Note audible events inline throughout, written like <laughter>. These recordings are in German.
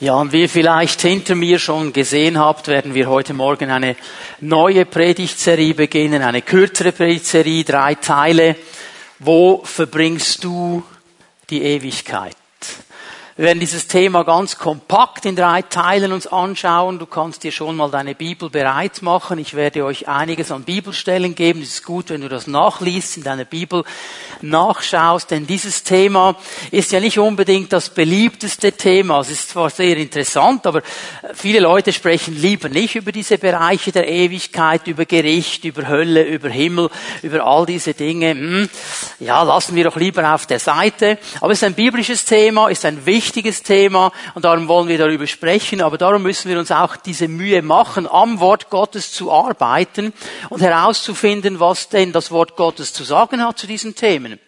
Ja, und wie ihr vielleicht hinter mir schon gesehen habt, werden wir heute Morgen eine neue Predigtserie beginnen, eine kürzere Predigtserie, drei Teile. Wo verbringst du die Ewigkeit? Wir werden dieses Thema ganz kompakt in drei Teilen uns anschauen. Du kannst dir schon mal deine Bibel bereit machen. Ich werde euch einiges an Bibelstellen geben. Es ist gut, wenn du das nachliest, in deiner Bibel nachschaust, denn dieses Thema ist ja nicht unbedingt das beliebteste Thema. Es ist zwar sehr interessant, aber viele Leute sprechen lieber nicht über diese Bereiche der Ewigkeit, über Gericht, über Hölle, über Himmel, über all diese Dinge. Hm, ja, lassen wir doch lieber auf der Seite. Aber es ist ein biblisches Thema, ist ein wichtiges wichtiges Thema und darum wollen wir darüber sprechen, aber darum müssen wir uns auch diese Mühe machen, am Wort Gottes zu arbeiten und herauszufinden, was denn das Wort Gottes zu sagen hat zu diesen Themen.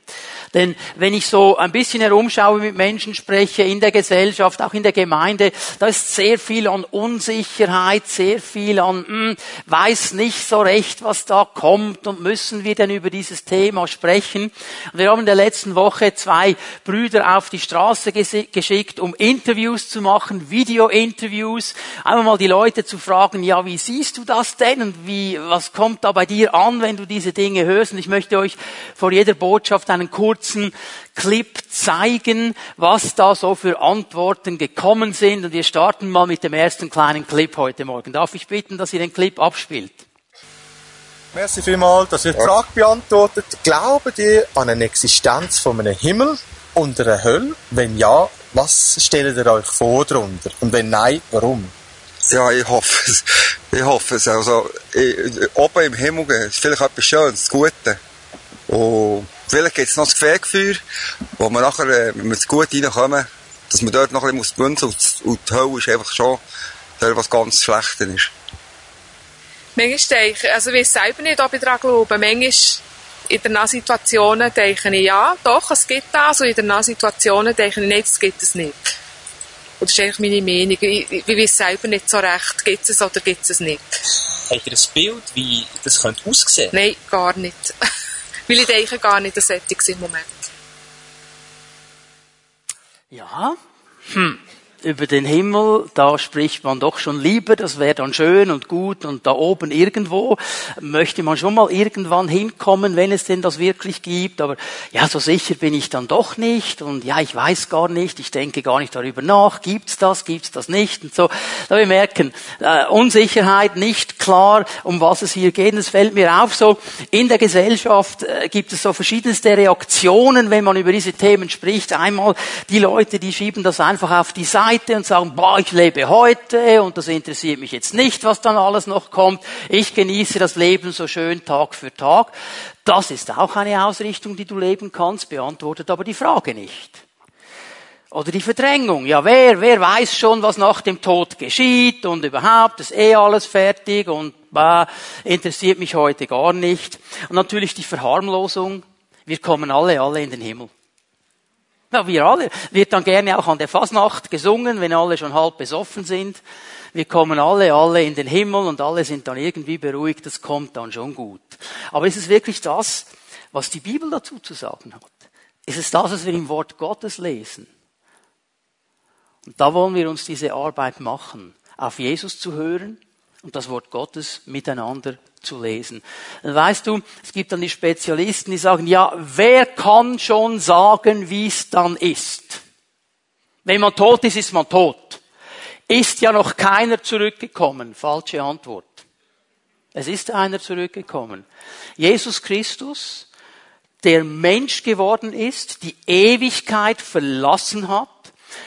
Denn wenn ich so ein bisschen herumschaue, mit Menschen spreche, in der Gesellschaft, auch in der Gemeinde, da ist sehr viel an Unsicherheit, sehr viel an, hm, weiß nicht so recht, was da kommt und müssen wir denn über dieses Thema sprechen. Und wir haben in der letzten Woche zwei Brüder auf die Straße geschickt, um Interviews zu machen, Video-Interviews, einmal mal die Leute zu fragen, ja, wie siehst du das denn und wie, was kommt da bei dir an, wenn du diese Dinge hörst? Und ich möchte euch vor jeder Botschaft einen kurzen kurzen Clip zeigen, was da so für Antworten gekommen sind. Und wir starten mal mit dem ersten kleinen Clip heute Morgen. Darf ich bitten, dass ihr den Clip abspielt? Merci vielmals, dass ihr die Frage beantwortet. Glauben ihr an eine Existenz von einem Himmel und einer Hölle? Wenn ja, was stellt ihr euch vor darunter? Und wenn nein, warum? Ja, ich hoffe es. Ich hoffe es. Also, ich, oben im Himmel ist vielleicht etwas Schönes, das Gute. Und Vielleicht gibt es noch das Gefährgefühl, wo wir nachher, äh, wenn wir gut reinkommen, dass wir dort noch ein bisschen bünzeln muss. Und die Hölle ist einfach schon dort, was ganz Schlechtes ist. Manchmal denke ich, also ich weiß selber nicht, ob ich daran glaube. Manchmal in den Situationen denke ich, ja, doch, es gibt das. Und in den Situationen denke ich, nein, das gibt es nicht. Und das ist eigentlich meine Meinung. Ich, ich weiß selber nicht so recht, gibt es oder gibt es nicht. Habt ihr ein Bild, wie das könnte aussehen? Nein, gar nicht. <laughs> Weil ich denke gar nicht, dass es im Moment. Ja. Hm über den Himmel, da spricht man doch schon lieber, das wäre dann schön und gut und da oben irgendwo möchte man schon mal irgendwann hinkommen, wenn es denn das wirklich gibt, aber ja, so sicher bin ich dann doch nicht und ja, ich weiß gar nicht, ich denke gar nicht darüber nach, gibt's das, gibt's das nicht und so. Da wir merken, äh, Unsicherheit, nicht klar, um was es hier geht. Es fällt mir auf, so in der Gesellschaft äh, gibt es so verschiedenste Reaktionen, wenn man über diese Themen spricht. Einmal die Leute, die schieben das einfach auf die Seite, Seite und sagen, boah, ich lebe heute und das interessiert mich jetzt nicht, was dann alles noch kommt. Ich genieße das Leben so schön Tag für Tag. Das ist auch eine Ausrichtung, die du leben kannst, beantwortet aber die Frage nicht. Oder die Verdrängung. Ja, wer, wer weiß schon, was nach dem Tod geschieht und überhaupt ist eh alles fertig und bah, interessiert mich heute gar nicht. Und natürlich die Verharmlosung. Wir kommen alle, alle in den Himmel. <laughs> Ja, wir alle. Wird dann gerne auch an der Fasnacht gesungen, wenn alle schon halb besoffen sind. Wir kommen alle, alle in den Himmel und alle sind dann irgendwie beruhigt. Das kommt dann schon gut. Aber ist es wirklich das, was die Bibel dazu zu sagen hat? Ist es das, was wir im Wort Gottes lesen? Und da wollen wir uns diese Arbeit machen, auf Jesus zu hören und das Wort Gottes miteinander zu lesen. Weißt du, es gibt dann die Spezialisten, die sagen, ja, wer kann schon sagen, wie es dann ist? Wenn man tot ist, ist man tot. Ist ja noch keiner zurückgekommen. Falsche Antwort. Es ist einer zurückgekommen. Jesus Christus, der Mensch geworden ist, die Ewigkeit verlassen hat,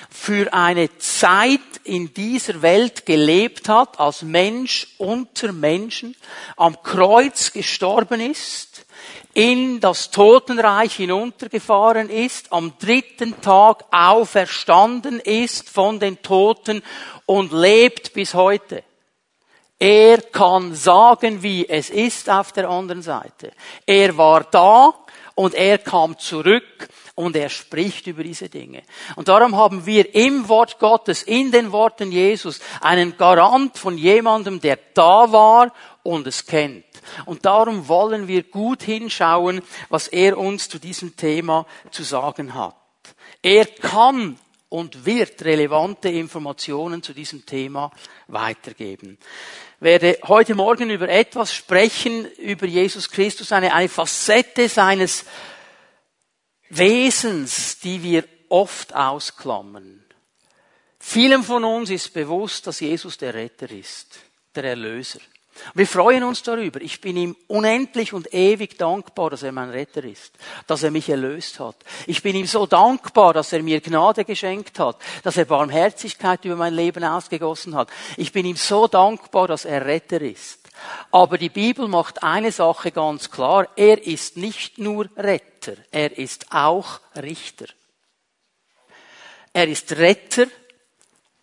für eine Zeit in dieser Welt gelebt hat, als Mensch unter Menschen, am Kreuz gestorben ist, in das Totenreich hinuntergefahren ist, am dritten Tag auferstanden ist von den Toten und lebt bis heute. Er kann sagen, wie es ist auf der anderen Seite. Er war da und er kam zurück und er spricht über diese Dinge. Und darum haben wir im Wort Gottes, in den Worten Jesus, einen Garant von jemandem, der da war und es kennt. Und darum wollen wir gut hinschauen, was er uns zu diesem Thema zu sagen hat. Er kann und wird relevante Informationen zu diesem Thema weitergeben. Ich werde heute Morgen über etwas sprechen, über Jesus Christus, eine, eine Facette seines Wesens, die wir oft ausklammern. Vielen von uns ist bewusst, dass Jesus der Retter ist, der Erlöser. Wir freuen uns darüber. Ich bin ihm unendlich und ewig dankbar, dass er mein Retter ist, dass er mich erlöst hat. Ich bin ihm so dankbar, dass er mir Gnade geschenkt hat, dass er Barmherzigkeit über mein Leben ausgegossen hat. Ich bin ihm so dankbar, dass er Retter ist. Aber die Bibel macht eine Sache ganz klar. Er ist nicht nur Retter, er ist auch Richter. Er ist Retter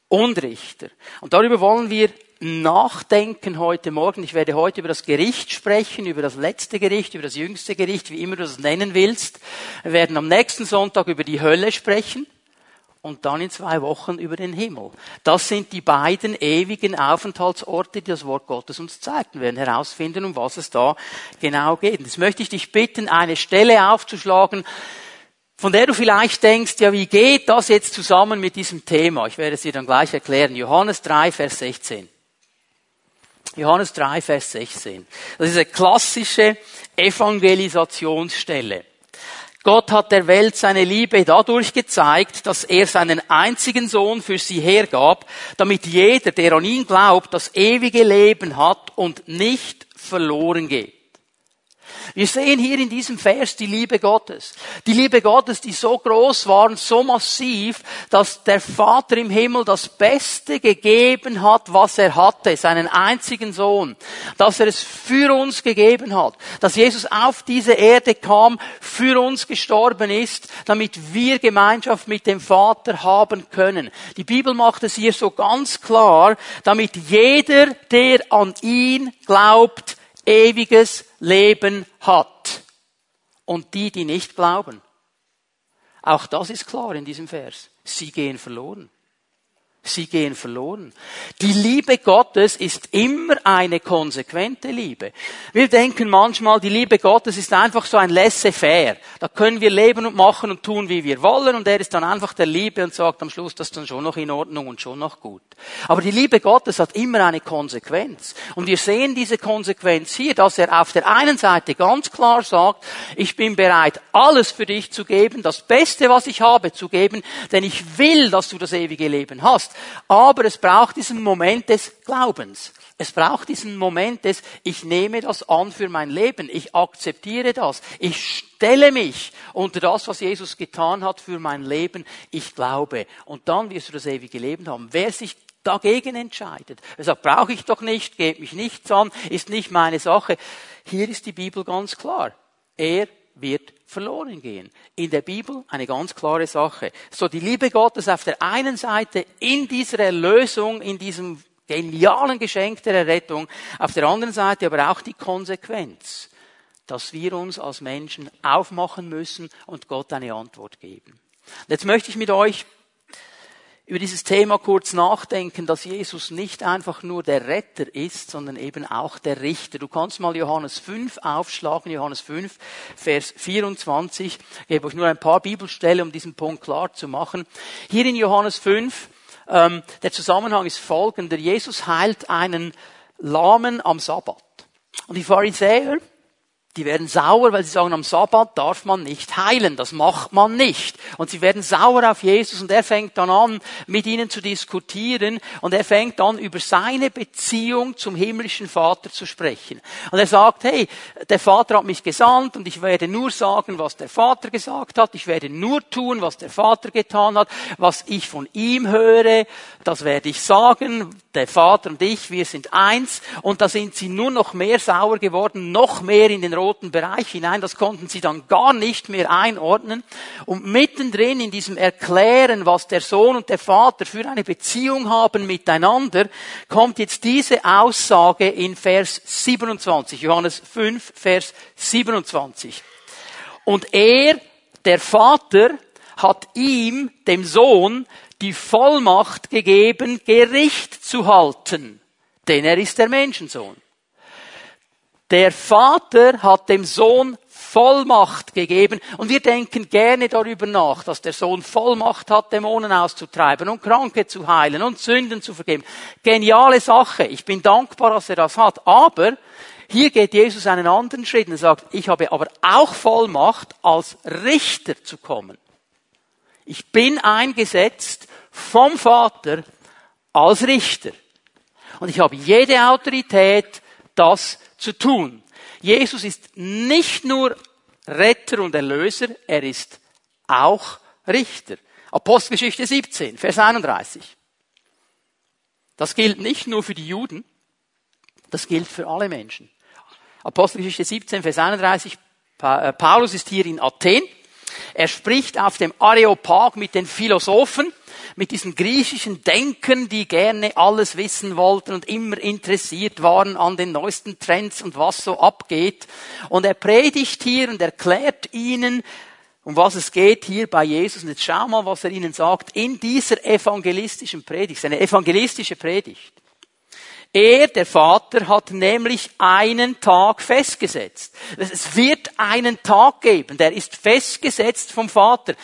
und Richter. Und darüber wollen wir nachdenken heute Morgen. Ich werde heute über das Gericht sprechen, über das letzte Gericht, über das jüngste Gericht, wie immer du es nennen willst. Wir werden am nächsten Sonntag über die Hölle sprechen und dann in zwei Wochen über den Himmel. Das sind die beiden ewigen Aufenthaltsorte, die das Wort Gottes uns zeigt. Wir werden herausfinden, um was es da genau geht. Jetzt möchte ich dich bitten, eine Stelle aufzuschlagen, von der du vielleicht denkst, ja, wie geht das jetzt zusammen mit diesem Thema? Ich werde es dir dann gleich erklären. Johannes 3, Vers 16. Johannes 3, Vers 16. Das ist eine klassische Evangelisationsstelle. Gott hat der Welt seine Liebe dadurch gezeigt, dass er seinen einzigen Sohn für sie hergab, damit jeder, der an ihn glaubt, das ewige Leben hat und nicht verloren geht. Wir sehen hier in diesem Vers die Liebe Gottes. Die Liebe Gottes, die so groß war und so massiv, dass der Vater im Himmel das Beste gegeben hat, was er hatte, seinen einzigen Sohn. Dass er es für uns gegeben hat. Dass Jesus auf diese Erde kam, für uns gestorben ist, damit wir Gemeinschaft mit dem Vater haben können. Die Bibel macht es hier so ganz klar, damit jeder, der an ihn glaubt, ewiges Leben hat. Und die, die nicht glauben. Auch das ist klar in diesem Vers. Sie gehen verloren. Sie gehen verloren. Die Liebe Gottes ist immer eine konsequente Liebe. Wir denken manchmal, die Liebe Gottes ist einfach so ein laissez-faire. Da können wir leben und machen und tun, wie wir wollen und er ist dann einfach der Liebe und sagt am Schluss, das ist dann schon noch in Ordnung und schon noch gut. Aber die Liebe Gottes hat immer eine Konsequenz. Und wir sehen diese Konsequenz hier, dass er auf der einen Seite ganz klar sagt, ich bin bereit, alles für dich zu geben, das Beste, was ich habe, zu geben, denn ich will, dass du das ewige Leben hast hast. Aber es braucht diesen Moment des Glaubens. Es braucht diesen Moment des, ich nehme das an für mein Leben. Ich akzeptiere das. Ich stelle mich unter das, was Jesus getan hat für mein Leben. Ich glaube. Und dann wirst du das ewige Leben haben. Wer sich dagegen entscheidet. Er sagt, brauche ich doch nicht, geht mich nichts an, ist nicht meine Sache. Hier ist die Bibel ganz klar. Er wird verloren gehen. In der Bibel eine ganz klare Sache. So die Liebe Gottes auf der einen Seite in dieser Erlösung, in diesem genialen Geschenk der Errettung, auf der anderen Seite aber auch die Konsequenz, dass wir uns als Menschen aufmachen müssen und Gott eine Antwort geben. Jetzt möchte ich mit euch über dieses Thema kurz nachdenken, dass Jesus nicht einfach nur der Retter ist, sondern eben auch der Richter. Du kannst mal Johannes 5 aufschlagen, Johannes 5, Vers 24. Ich gebe euch nur ein paar Bibelstellen, um diesen Punkt klar zu machen. Hier in Johannes 5, ähm, der Zusammenhang ist folgender. Jesus heilt einen Lahmen am Sabbat. Und die Pharisäer, die werden sauer, weil sie sagen, am Sabbat darf man nicht heilen. Das macht man nicht. Und sie werden sauer auf Jesus und er fängt dann an, mit ihnen zu diskutieren und er fängt an, über seine Beziehung zum himmlischen Vater zu sprechen. Und er sagt, hey, der Vater hat mich gesandt und ich werde nur sagen, was der Vater gesagt hat. Ich werde nur tun, was der Vater getan hat. Was ich von ihm höre, das werde ich sagen. Der Vater und ich, wir sind eins. Und da sind sie nur noch mehr sauer geworden, noch mehr in den roten Bereich hinein. Das konnten sie dann gar nicht mehr einordnen. Und mittendrin in diesem Erklären, was der Sohn und der Vater für eine Beziehung haben miteinander, kommt jetzt diese Aussage in Vers 27. Johannes 5, Vers 27. Und er, der Vater, hat ihm, dem Sohn, die Vollmacht gegeben, Gericht zu halten, denn er ist der Menschensohn. Der Vater hat dem Sohn Vollmacht gegeben und wir denken gerne darüber nach, dass der Sohn Vollmacht hat, Dämonen auszutreiben und Kranke zu heilen und Sünden zu vergeben. Geniale Sache. Ich bin dankbar, dass er das hat. Aber hier geht Jesus einen anderen Schritt und sagt, ich habe aber auch Vollmacht, als Richter zu kommen. Ich bin eingesetzt vom Vater als Richter. Und ich habe jede Autorität, das zu tun. Jesus ist nicht nur Retter und Erlöser, er ist auch Richter. Apostelgeschichte 17, Vers 31. Das gilt nicht nur für die Juden, das gilt für alle Menschen. Apostelgeschichte 17, Vers 31. Äh, Paulus ist hier in Athen. Er spricht auf dem Areopag mit den Philosophen mit diesen griechischen Denken, die gerne alles wissen wollten und immer interessiert waren an den neuesten Trends und was so abgeht. Und er predigt hier und erklärt ihnen, um was es geht hier bei Jesus. Und jetzt schau mal, was er ihnen sagt in dieser evangelistischen Predigt, eine evangelistische Predigt. Er, der Vater, hat nämlich einen Tag festgesetzt. Es wird einen Tag geben, der ist festgesetzt vom Vater.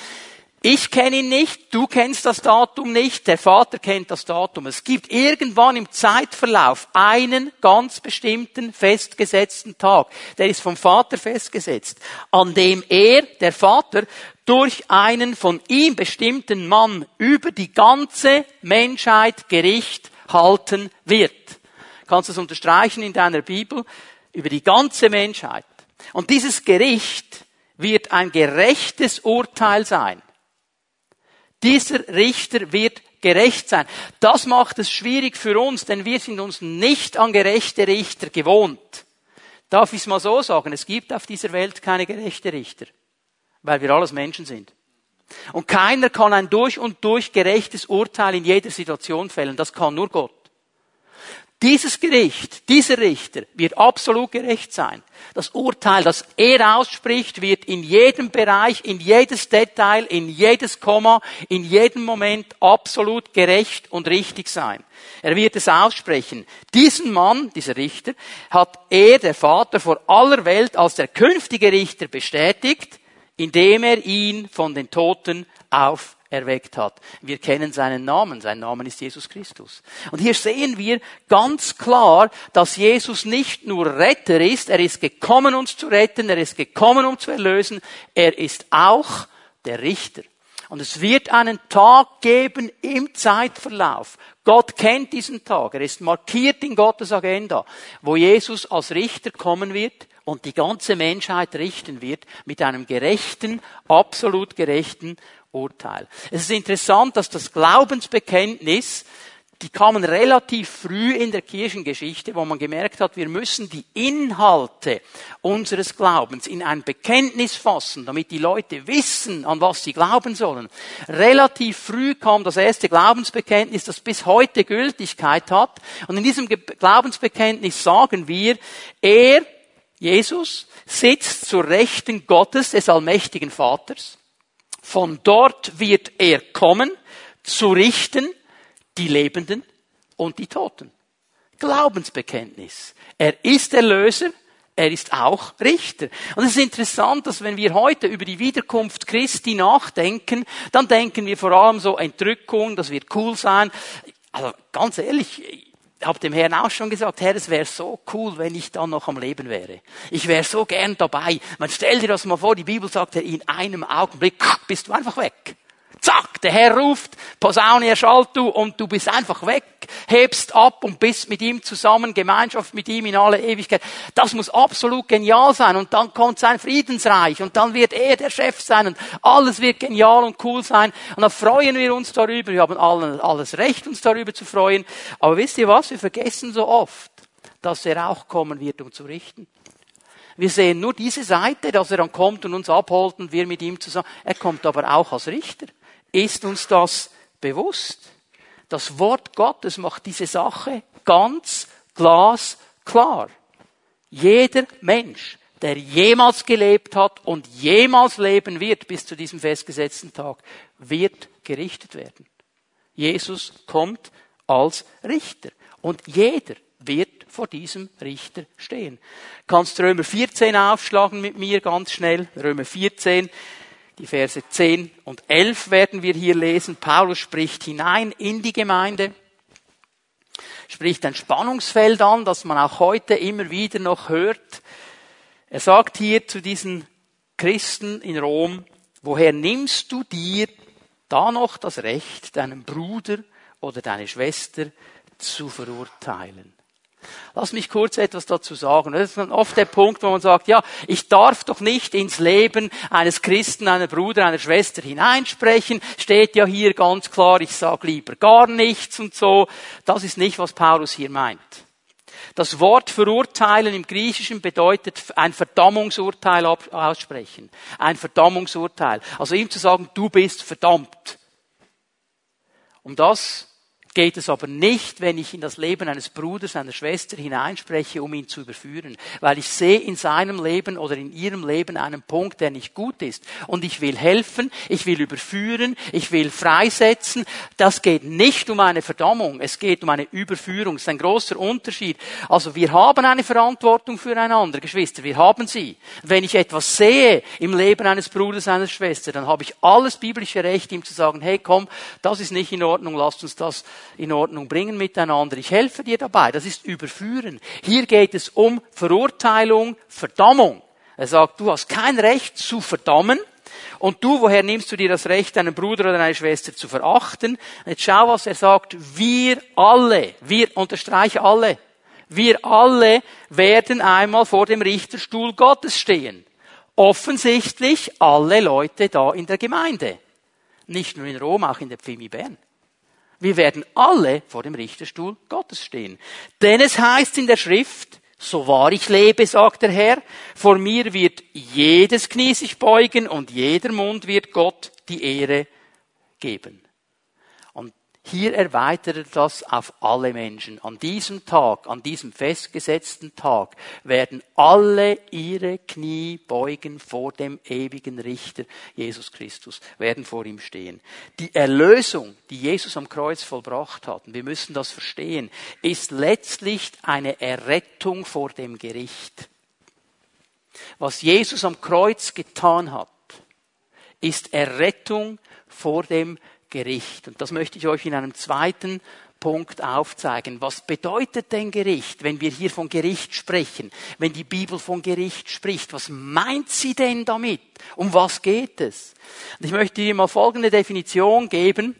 Ich kenne ihn nicht, du kennst das Datum nicht, der Vater kennt das Datum. Es gibt irgendwann im Zeitverlauf einen ganz bestimmten festgesetzten Tag. Der ist vom Vater festgesetzt, an dem er, der Vater, durch einen von ihm bestimmten Mann über die ganze Menschheit Gericht halten wird. Kannst du es unterstreichen in deiner Bibel? Über die ganze Menschheit. Und dieses Gericht wird ein gerechtes Urteil sein. Dieser Richter wird gerecht sein. Das macht es schwierig für uns, denn wir sind uns nicht an gerechte Richter gewohnt. Darf ich es mal so sagen? Es gibt auf dieser Welt keine gerechte Richter, weil wir alles Menschen sind. Und keiner kann ein durch und durch gerechtes Urteil in jeder Situation fällen. Das kann nur Gott. Dieses Gericht, dieser Richter wird absolut gerecht sein. Das Urteil, das er ausspricht, wird in jedem Bereich, in jedes Detail, in jedes Komma, in jedem Moment absolut gerecht und richtig sein. Er wird es aussprechen. Diesen Mann, dieser Richter, hat er, der Vater, vor aller Welt als der künftige Richter bestätigt, indem er ihn von den Toten auf erweckt hat. Wir kennen seinen Namen. Sein Name ist Jesus Christus. Und hier sehen wir ganz klar, dass Jesus nicht nur Retter ist. Er ist gekommen, uns zu retten. Er ist gekommen, um zu erlösen. Er ist auch der Richter. Und es wird einen Tag geben im Zeitverlauf. Gott kennt diesen Tag. Er ist markiert in Gottes Agenda, wo Jesus als Richter kommen wird und die ganze Menschheit richten wird mit einem gerechten, absolut gerechten Urteil. Es ist interessant, dass das Glaubensbekenntnis, die kamen relativ früh in der Kirchengeschichte, wo man gemerkt hat, wir müssen die Inhalte unseres Glaubens in ein Bekenntnis fassen, damit die Leute wissen, an was sie glauben sollen. Relativ früh kam das erste Glaubensbekenntnis, das bis heute Gültigkeit hat. Und in diesem Glaubensbekenntnis sagen wir, er, Jesus, sitzt zur Rechten Gottes, des allmächtigen Vaters. Von dort wird er kommen, zu richten die Lebenden und die Toten. Glaubensbekenntnis. Er ist Erlöser, er ist auch Richter. Und es ist interessant, dass wenn wir heute über die Wiederkunft Christi nachdenken, dann denken wir vor allem so Entrückung, das wird cool sein. Also ganz ehrlich, habe dem Herrn auch schon gesagt, Herr, es wäre so cool, wenn ich dann noch am Leben wäre. Ich wäre so gern dabei. Man stell dir das mal vor, die Bibel sagt, in einem Augenblick bist du einfach weg. Zack, der Herr ruft, Posaune erschallt du und du bist einfach weg, hebst ab und bist mit ihm zusammen, Gemeinschaft mit ihm in alle Ewigkeit. Das muss absolut genial sein und dann kommt sein Friedensreich und dann wird er der Chef sein und alles wird genial und cool sein und dann freuen wir uns darüber. Wir haben alles Recht, uns darüber zu freuen. Aber wisst ihr was? Wir vergessen so oft, dass er auch kommen wird, um zu richten. Wir sehen nur diese Seite, dass er dann kommt und uns abholt und wir mit ihm zusammen. Er kommt aber auch als Richter. Ist uns das bewusst? Das Wort Gottes macht diese Sache ganz glasklar. Jeder Mensch, der jemals gelebt hat und jemals leben wird bis zu diesem festgesetzten Tag, wird gerichtet werden. Jesus kommt als Richter und jeder wird vor diesem Richter stehen. Kannst Römer 14 aufschlagen mit mir ganz schnell. Römer 14, die Verse 10 und 11 werden wir hier lesen. Paulus spricht hinein in die Gemeinde, spricht ein Spannungsfeld an, das man auch heute immer wieder noch hört. Er sagt hier zu diesen Christen in Rom, woher nimmst du dir da noch das Recht, deinen Bruder oder deine Schwester zu verurteilen? Lass mich kurz etwas dazu sagen. Das ist oft der Punkt, wo man sagt, ja, ich darf doch nicht ins Leben eines Christen, einer Bruder, einer Schwester hineinsprechen. Steht ja hier ganz klar, ich sage lieber gar nichts und so. Das ist nicht, was Paulus hier meint. Das Wort verurteilen im Griechischen bedeutet ein Verdammungsurteil aussprechen. Ein Verdammungsurteil. Also ihm zu sagen, du bist verdammt. Um das geht es aber nicht, wenn ich in das Leben eines Bruders, einer Schwester hineinspreche, um ihn zu überführen. Weil ich sehe in seinem Leben oder in ihrem Leben einen Punkt, der nicht gut ist. Und ich will helfen, ich will überführen, ich will freisetzen. Das geht nicht um eine Verdammung, es geht um eine Überführung. Das ist ein großer Unterschied. Also wir haben eine Verantwortung füreinander, Geschwister, wir haben sie. Wenn ich etwas sehe im Leben eines Bruders, einer Schwester, dann habe ich alles biblische Recht, ihm zu sagen, hey komm, das ist nicht in Ordnung, lasst uns das in Ordnung bringen miteinander. Ich helfe dir dabei. Das ist Überführen. Hier geht es um Verurteilung, Verdammung. Er sagt, du hast kein Recht zu verdammen. Und du, woher nimmst du dir das Recht, deinen Bruder oder deine Schwester zu verachten? Jetzt schau, was er sagt. Wir alle, wir unterstreiche alle, wir alle werden einmal vor dem Richterstuhl Gottes stehen. Offensichtlich alle Leute da in der Gemeinde. Nicht nur in Rom, auch in der Pfimi Bern. Wir werden alle vor dem Richterstuhl Gottes stehen. Denn es heißt in der Schrift, so wahr ich lebe, sagt der Herr, vor mir wird jedes Knie sich beugen und jeder Mund wird Gott die Ehre geben. Hier erweitert er das auf alle Menschen. An diesem Tag, an diesem festgesetzten Tag, werden alle ihre Knie beugen vor dem ewigen Richter Jesus Christus, werden vor ihm stehen. Die Erlösung, die Jesus am Kreuz vollbracht hat, und wir müssen das verstehen, ist letztlich eine Errettung vor dem Gericht. Was Jesus am Kreuz getan hat, ist Errettung vor dem Gericht. Und das möchte ich euch in einem zweiten Punkt aufzeigen. Was bedeutet denn Gericht, wenn wir hier von Gericht sprechen? Wenn die Bibel von Gericht spricht, was meint sie denn damit? Um was geht es? Und ich möchte dir mal folgende Definition geben.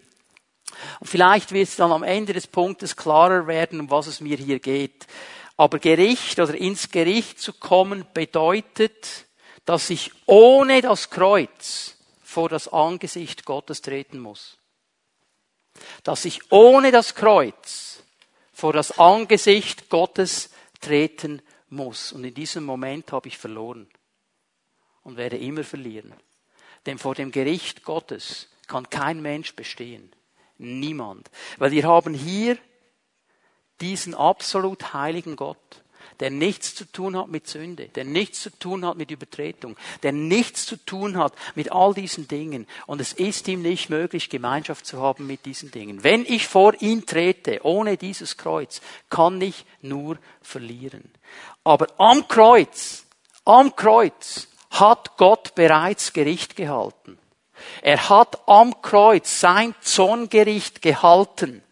Und vielleicht wird es dann am Ende des Punktes klarer werden, um was es mir hier geht. Aber Gericht oder ins Gericht zu kommen bedeutet, dass ich ohne das Kreuz vor das Angesicht Gottes treten muss. Dass ich ohne das Kreuz vor das Angesicht Gottes treten muss. Und in diesem Moment habe ich verloren und werde immer verlieren. Denn vor dem Gericht Gottes kann kein Mensch bestehen. Niemand. Weil wir haben hier diesen absolut heiligen Gott der nichts zu tun hat mit Sünde, der nichts zu tun hat mit Übertretung, der nichts zu tun hat mit all diesen Dingen. Und es ist ihm nicht möglich, Gemeinschaft zu haben mit diesen Dingen. Wenn ich vor ihn trete, ohne dieses Kreuz, kann ich nur verlieren. Aber am Kreuz, am Kreuz hat Gott bereits Gericht gehalten. Er hat am Kreuz sein Zorngericht gehalten.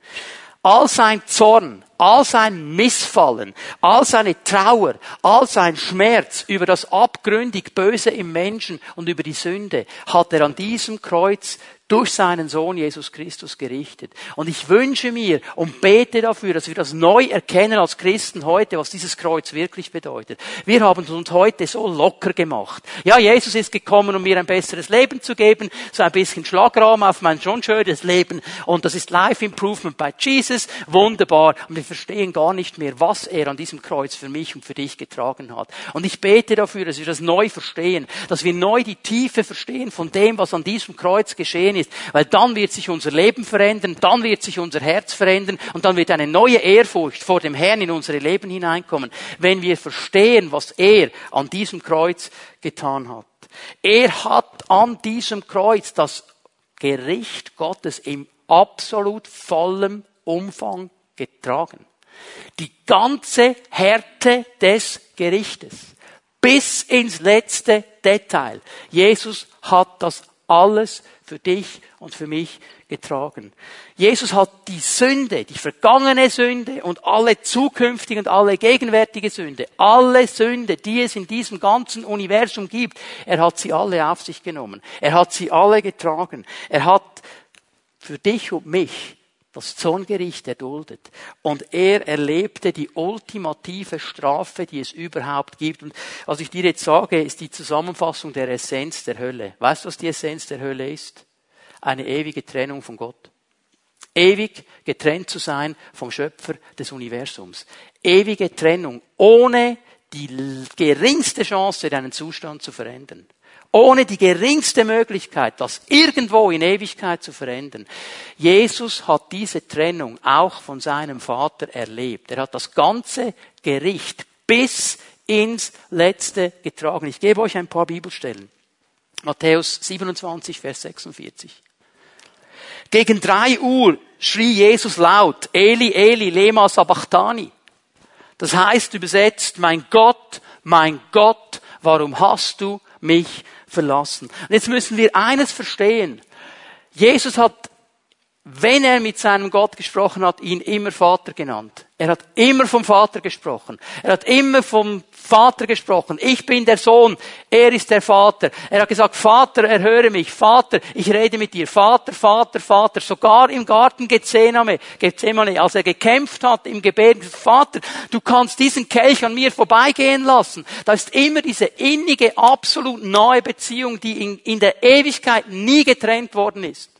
All sein Zorn, all sein Missfallen, all seine Trauer, all sein Schmerz über das abgründig Böse im Menschen und über die Sünde hat er an diesem Kreuz durch seinen Sohn Jesus Christus gerichtet. Und ich wünsche mir und bete dafür, dass wir das neu erkennen als Christen heute, was dieses Kreuz wirklich bedeutet. Wir haben uns heute so locker gemacht. Ja, Jesus ist gekommen, um mir ein besseres Leben zu geben, so ein bisschen Schlagraum auf mein schon schönes Leben. Und das ist Life Improvement bei Jesus. Wunderbar. Und wir verstehen gar nicht mehr, was er an diesem Kreuz für mich und für dich getragen hat. Und ich bete dafür, dass wir das neu verstehen, dass wir neu die Tiefe verstehen von dem, was an diesem Kreuz geschehen ist. Weil dann wird sich unser Leben verändern, dann wird sich unser Herz verändern und dann wird eine neue Ehrfurcht vor dem Herrn in unsere Leben hineinkommen, wenn wir verstehen, was er an diesem Kreuz getan hat. Er hat an diesem Kreuz das Gericht Gottes im absolut vollem Umfang getragen. Die ganze Härte des Gerichtes. Bis ins letzte Detail. Jesus hat das alles für dich und für mich getragen. Jesus hat die Sünde, die vergangene Sünde und alle zukünftige und alle gegenwärtige Sünde, alle Sünde, die es in diesem ganzen Universum gibt, er hat sie alle auf sich genommen. Er hat sie alle getragen. Er hat für dich und mich das Zorngericht erduldet. Und er erlebte die ultimative Strafe, die es überhaupt gibt. Und was ich dir jetzt sage, ist die Zusammenfassung der Essenz der Hölle. Weißt du, was die Essenz der Hölle ist? Eine ewige Trennung von Gott. Ewig getrennt zu sein vom Schöpfer des Universums. Ewige Trennung, ohne die geringste Chance, deinen Zustand zu verändern ohne die geringste Möglichkeit, das irgendwo in Ewigkeit zu verändern. Jesus hat diese Trennung auch von seinem Vater erlebt. Er hat das ganze Gericht bis ins Letzte getragen. Ich gebe euch ein paar Bibelstellen. Matthäus 27, Vers 46. Gegen drei Uhr schrie Jesus laut, Eli, Eli, lema sabachthani. Das heißt übersetzt, mein Gott, mein Gott, warum hast du mich verlassen. Und jetzt müssen wir eines verstehen. Jesus hat, wenn er mit seinem Gott gesprochen hat, ihn immer Vater genannt. Er hat immer vom Vater gesprochen. Er hat immer vom Vater gesprochen. Ich bin der Sohn, er ist der Vater. Er hat gesagt, Vater, erhöre mich. Vater, ich rede mit dir. Vater, Vater, Vater. Sogar im Garten Gethsemane, Gethsemane als er gekämpft hat im Gebet, Vater, du kannst diesen Kelch an mir vorbeigehen lassen. Da ist immer diese innige, absolut neue Beziehung, die in, in der Ewigkeit nie getrennt worden ist.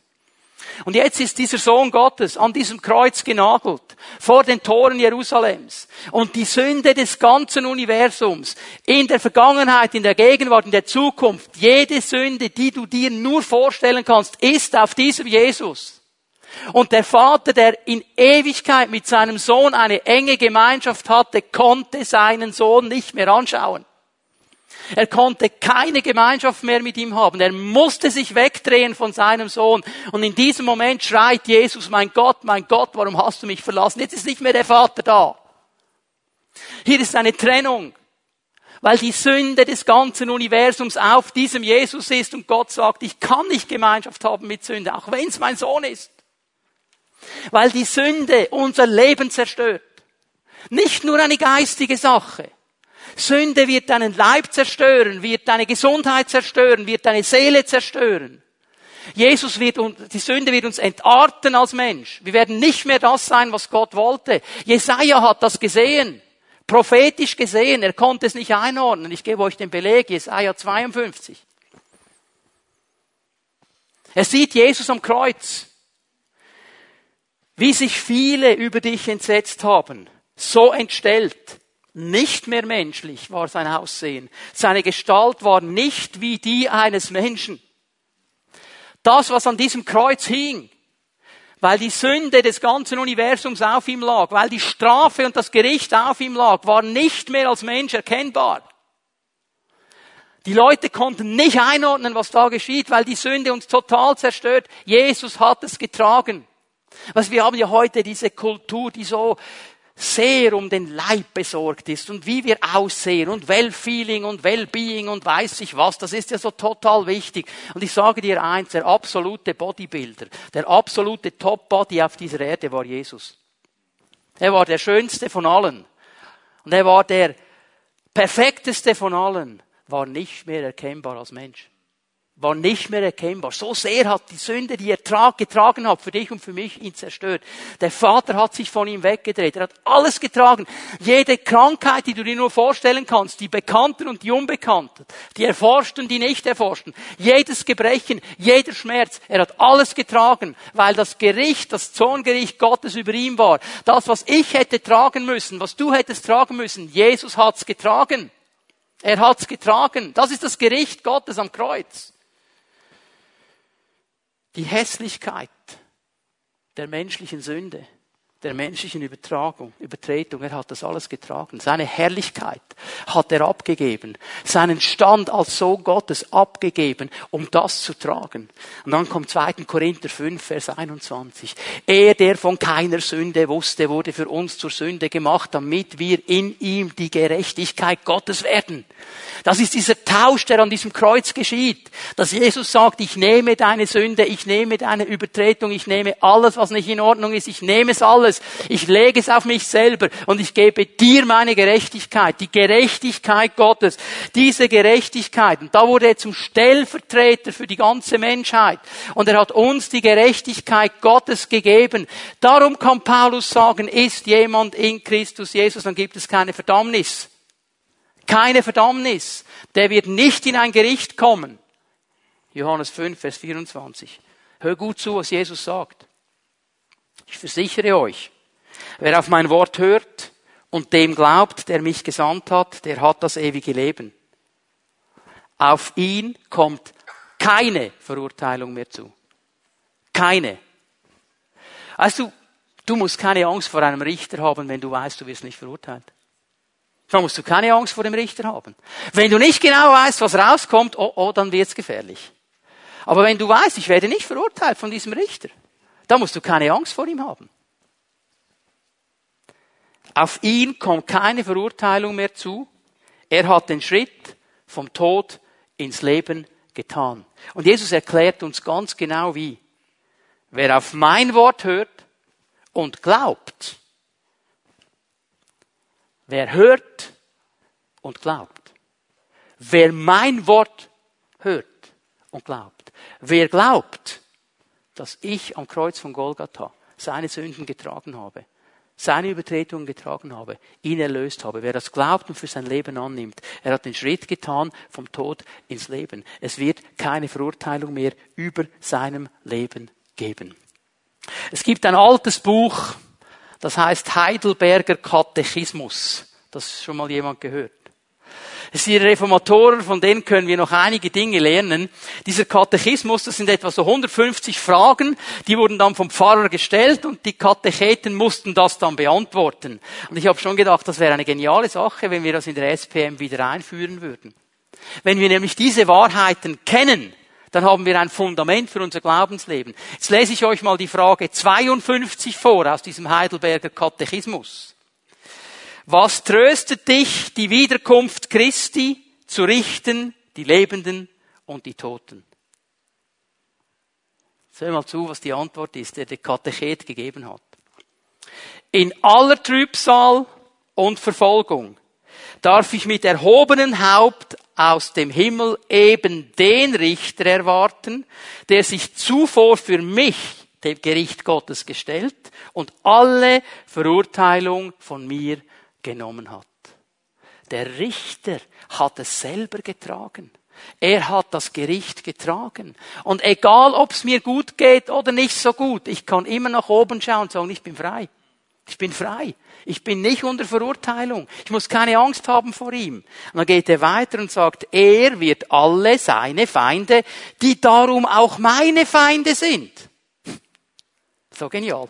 Und jetzt ist dieser Sohn Gottes an diesem Kreuz genagelt, vor den Toren Jerusalems. Und die Sünde des ganzen Universums, in der Vergangenheit, in der Gegenwart, in der Zukunft, jede Sünde, die du dir nur vorstellen kannst, ist auf diesem Jesus. Und der Vater, der in Ewigkeit mit seinem Sohn eine enge Gemeinschaft hatte, konnte seinen Sohn nicht mehr anschauen. Er konnte keine Gemeinschaft mehr mit ihm haben. Er musste sich wegdrehen von seinem Sohn. Und in diesem Moment schreit Jesus, mein Gott, mein Gott, warum hast du mich verlassen? Jetzt ist nicht mehr der Vater da. Hier ist eine Trennung, weil die Sünde des ganzen Universums auf diesem Jesus ist und Gott sagt, ich kann nicht Gemeinschaft haben mit Sünde, auch wenn es mein Sohn ist. Weil die Sünde unser Leben zerstört. Nicht nur eine geistige Sache. Sünde wird deinen Leib zerstören, wird deine Gesundheit zerstören, wird deine Seele zerstören. Jesus wird uns, die Sünde wird uns entarten als Mensch. Wir werden nicht mehr das sein, was Gott wollte. Jesaja hat das gesehen. Prophetisch gesehen. Er konnte es nicht einordnen. Ich gebe euch den Beleg. Jesaja 52. Er sieht Jesus am Kreuz. Wie sich viele über dich entsetzt haben. So entstellt. Nicht mehr menschlich war sein Aussehen. Seine Gestalt war nicht wie die eines Menschen. Das, was an diesem Kreuz hing, weil die Sünde des ganzen Universums auf ihm lag, weil die Strafe und das Gericht auf ihm lag, war nicht mehr als Mensch erkennbar. Die Leute konnten nicht einordnen, was da geschieht, weil die Sünde uns total zerstört. Jesus hat es getragen. Was wir haben ja heute diese Kultur, die so sehr um den Leib besorgt ist und wie wir aussehen und Well-Feeling und Well-Being und weiß ich was, das ist ja so total wichtig. Und ich sage dir eins, der absolute Bodybuilder, der absolute Top-Body auf dieser Erde war Jesus. Er war der schönste von allen. Und er war der perfekteste von allen, war nicht mehr erkennbar als Mensch war nicht mehr erkennbar. So sehr hat die Sünde, die er getragen hat, für dich und für mich, ihn zerstört. Der Vater hat sich von ihm weggedreht. Er hat alles getragen. Jede Krankheit, die du dir nur vorstellen kannst, die Bekannten und die Unbekannten, die Erforschten, die nicht Erforschten, jedes Gebrechen, jeder Schmerz, er hat alles getragen, weil das Gericht, das Zorngericht Gottes über ihm war. Das, was ich hätte tragen müssen, was du hättest tragen müssen, Jesus hat's getragen. Er hat's getragen. Das ist das Gericht Gottes am Kreuz die Hässlichkeit der menschlichen Sünde, der menschlichen Übertragung, Übertretung. Er hat das alles getragen. Seine Herrlichkeit hat er abgegeben. Seinen Stand als Sohn Gottes abgegeben, um das zu tragen. Und dann kommt 2. Korinther 5, Vers 21. Er, der von keiner Sünde wusste, wurde für uns zur Sünde gemacht, damit wir in ihm die Gerechtigkeit Gottes werden. Das ist dieser Tausch, der an diesem Kreuz geschieht. Dass Jesus sagt, ich nehme deine Sünde, ich nehme deine Übertretung, ich nehme alles, was nicht in Ordnung ist, ich nehme es alles, ich lege es auf mich selber und ich gebe dir meine Gerechtigkeit, die Gerechtigkeit Gottes, diese Gerechtigkeit. Und da wurde er zum Stellvertreter für die ganze Menschheit. Und er hat uns die Gerechtigkeit Gottes gegeben. Darum kann Paulus sagen, ist jemand in Christus Jesus, dann gibt es keine Verdammnis. Keine Verdammnis. Der wird nicht in ein Gericht kommen. Johannes 5, Vers 24. Hör gut zu, was Jesus sagt. Ich versichere euch, wer auf mein Wort hört und dem glaubt, der mich gesandt hat, der hat das ewige Leben. Auf ihn kommt keine Verurteilung mehr zu. Keine. Also, du musst keine Angst vor einem Richter haben, wenn du weißt, du wirst nicht verurteilt. Da musst du keine Angst vor dem Richter haben. Wenn du nicht genau weißt, was rauskommt, oh, oh, dann wird's gefährlich. Aber wenn du weißt, ich werde nicht verurteilt von diesem Richter, dann musst du keine Angst vor ihm haben. Auf ihn kommt keine Verurteilung mehr zu. Er hat den Schritt vom Tod ins Leben getan. Und Jesus erklärt uns ganz genau wie. Wer auf mein Wort hört und glaubt, wer hört und glaubt, wer mein Wort hört und glaubt, wer glaubt, dass ich am Kreuz von Golgatha seine Sünden getragen habe, seine Übertretungen getragen habe, ihn erlöst habe. Wer das glaubt und für sein Leben annimmt, er hat den Schritt getan vom Tod ins Leben. Es wird keine Verurteilung mehr über seinem Leben geben. Es gibt ein altes Buch, das heißt Heidelberger Katechismus. Das schon mal jemand gehört. Es sind die Reformatoren, von denen können wir noch einige Dinge lernen. Dieser Katechismus, das sind etwa so 150 Fragen, die wurden dann vom Pfarrer gestellt und die Katecheten mussten das dann beantworten. Und ich habe schon gedacht, das wäre eine geniale Sache, wenn wir das in der SPM wieder einführen würden. Wenn wir nämlich diese Wahrheiten kennen, dann haben wir ein Fundament für unser Glaubensleben. Jetzt lese ich euch mal die Frage 52 vor aus diesem Heidelberger Katechismus. Was tröstet dich, die Wiederkunft Christi zu richten, die Lebenden und die Toten? Hör mal zu, was die Antwort ist, der der Katechet gegeben hat. In aller Trübsal und Verfolgung darf ich mit erhobenen Haupt aus dem Himmel eben den Richter erwarten, der sich zuvor für mich dem Gericht Gottes gestellt und alle Verurteilung von mir genommen hat. Der Richter hat es selber getragen. Er hat das Gericht getragen. Und egal, ob es mir gut geht oder nicht so gut, ich kann immer nach oben schauen und sagen, ich bin frei. Ich bin frei. Ich bin nicht unter Verurteilung. Ich muss keine Angst haben vor ihm. Und dann geht er weiter und sagt, er wird alle seine Feinde, die darum auch meine Feinde sind. So genial.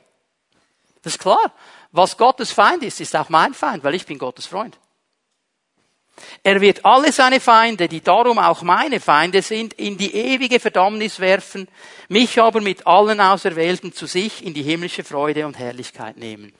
Das ist klar. Was Gottes Feind ist, ist auch mein Feind, weil ich bin Gottes Freund. Er wird alle seine Feinde, die darum auch meine Feinde sind, in die ewige Verdammnis werfen, mich aber mit allen Auserwählten zu sich in die himmlische Freude und Herrlichkeit nehmen.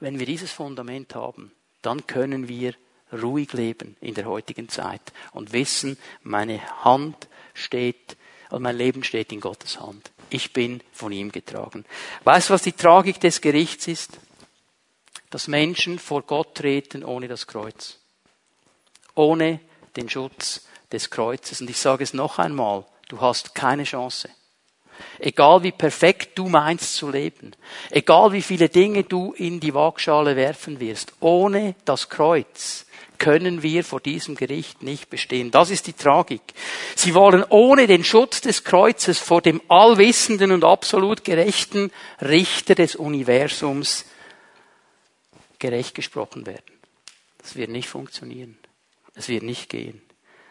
Wenn wir dieses Fundament haben, dann können wir ruhig leben in der heutigen Zeit und wissen, meine Hand steht, und mein Leben steht in Gottes Hand. Ich bin von ihm getragen. Weißt du, was die Tragik des Gerichts ist? Dass Menschen vor Gott treten ohne das Kreuz. Ohne den Schutz des Kreuzes. Und ich sage es noch einmal, du hast keine Chance. Egal wie perfekt du meinst zu leben, egal wie viele Dinge du in die Waagschale werfen wirst, ohne das Kreuz können wir vor diesem Gericht nicht bestehen. Das ist die Tragik. Sie wollen ohne den Schutz des Kreuzes vor dem allwissenden und absolut gerechten Richter des Universums gerecht gesprochen werden. Das wird nicht funktionieren. Es wird nicht gehen.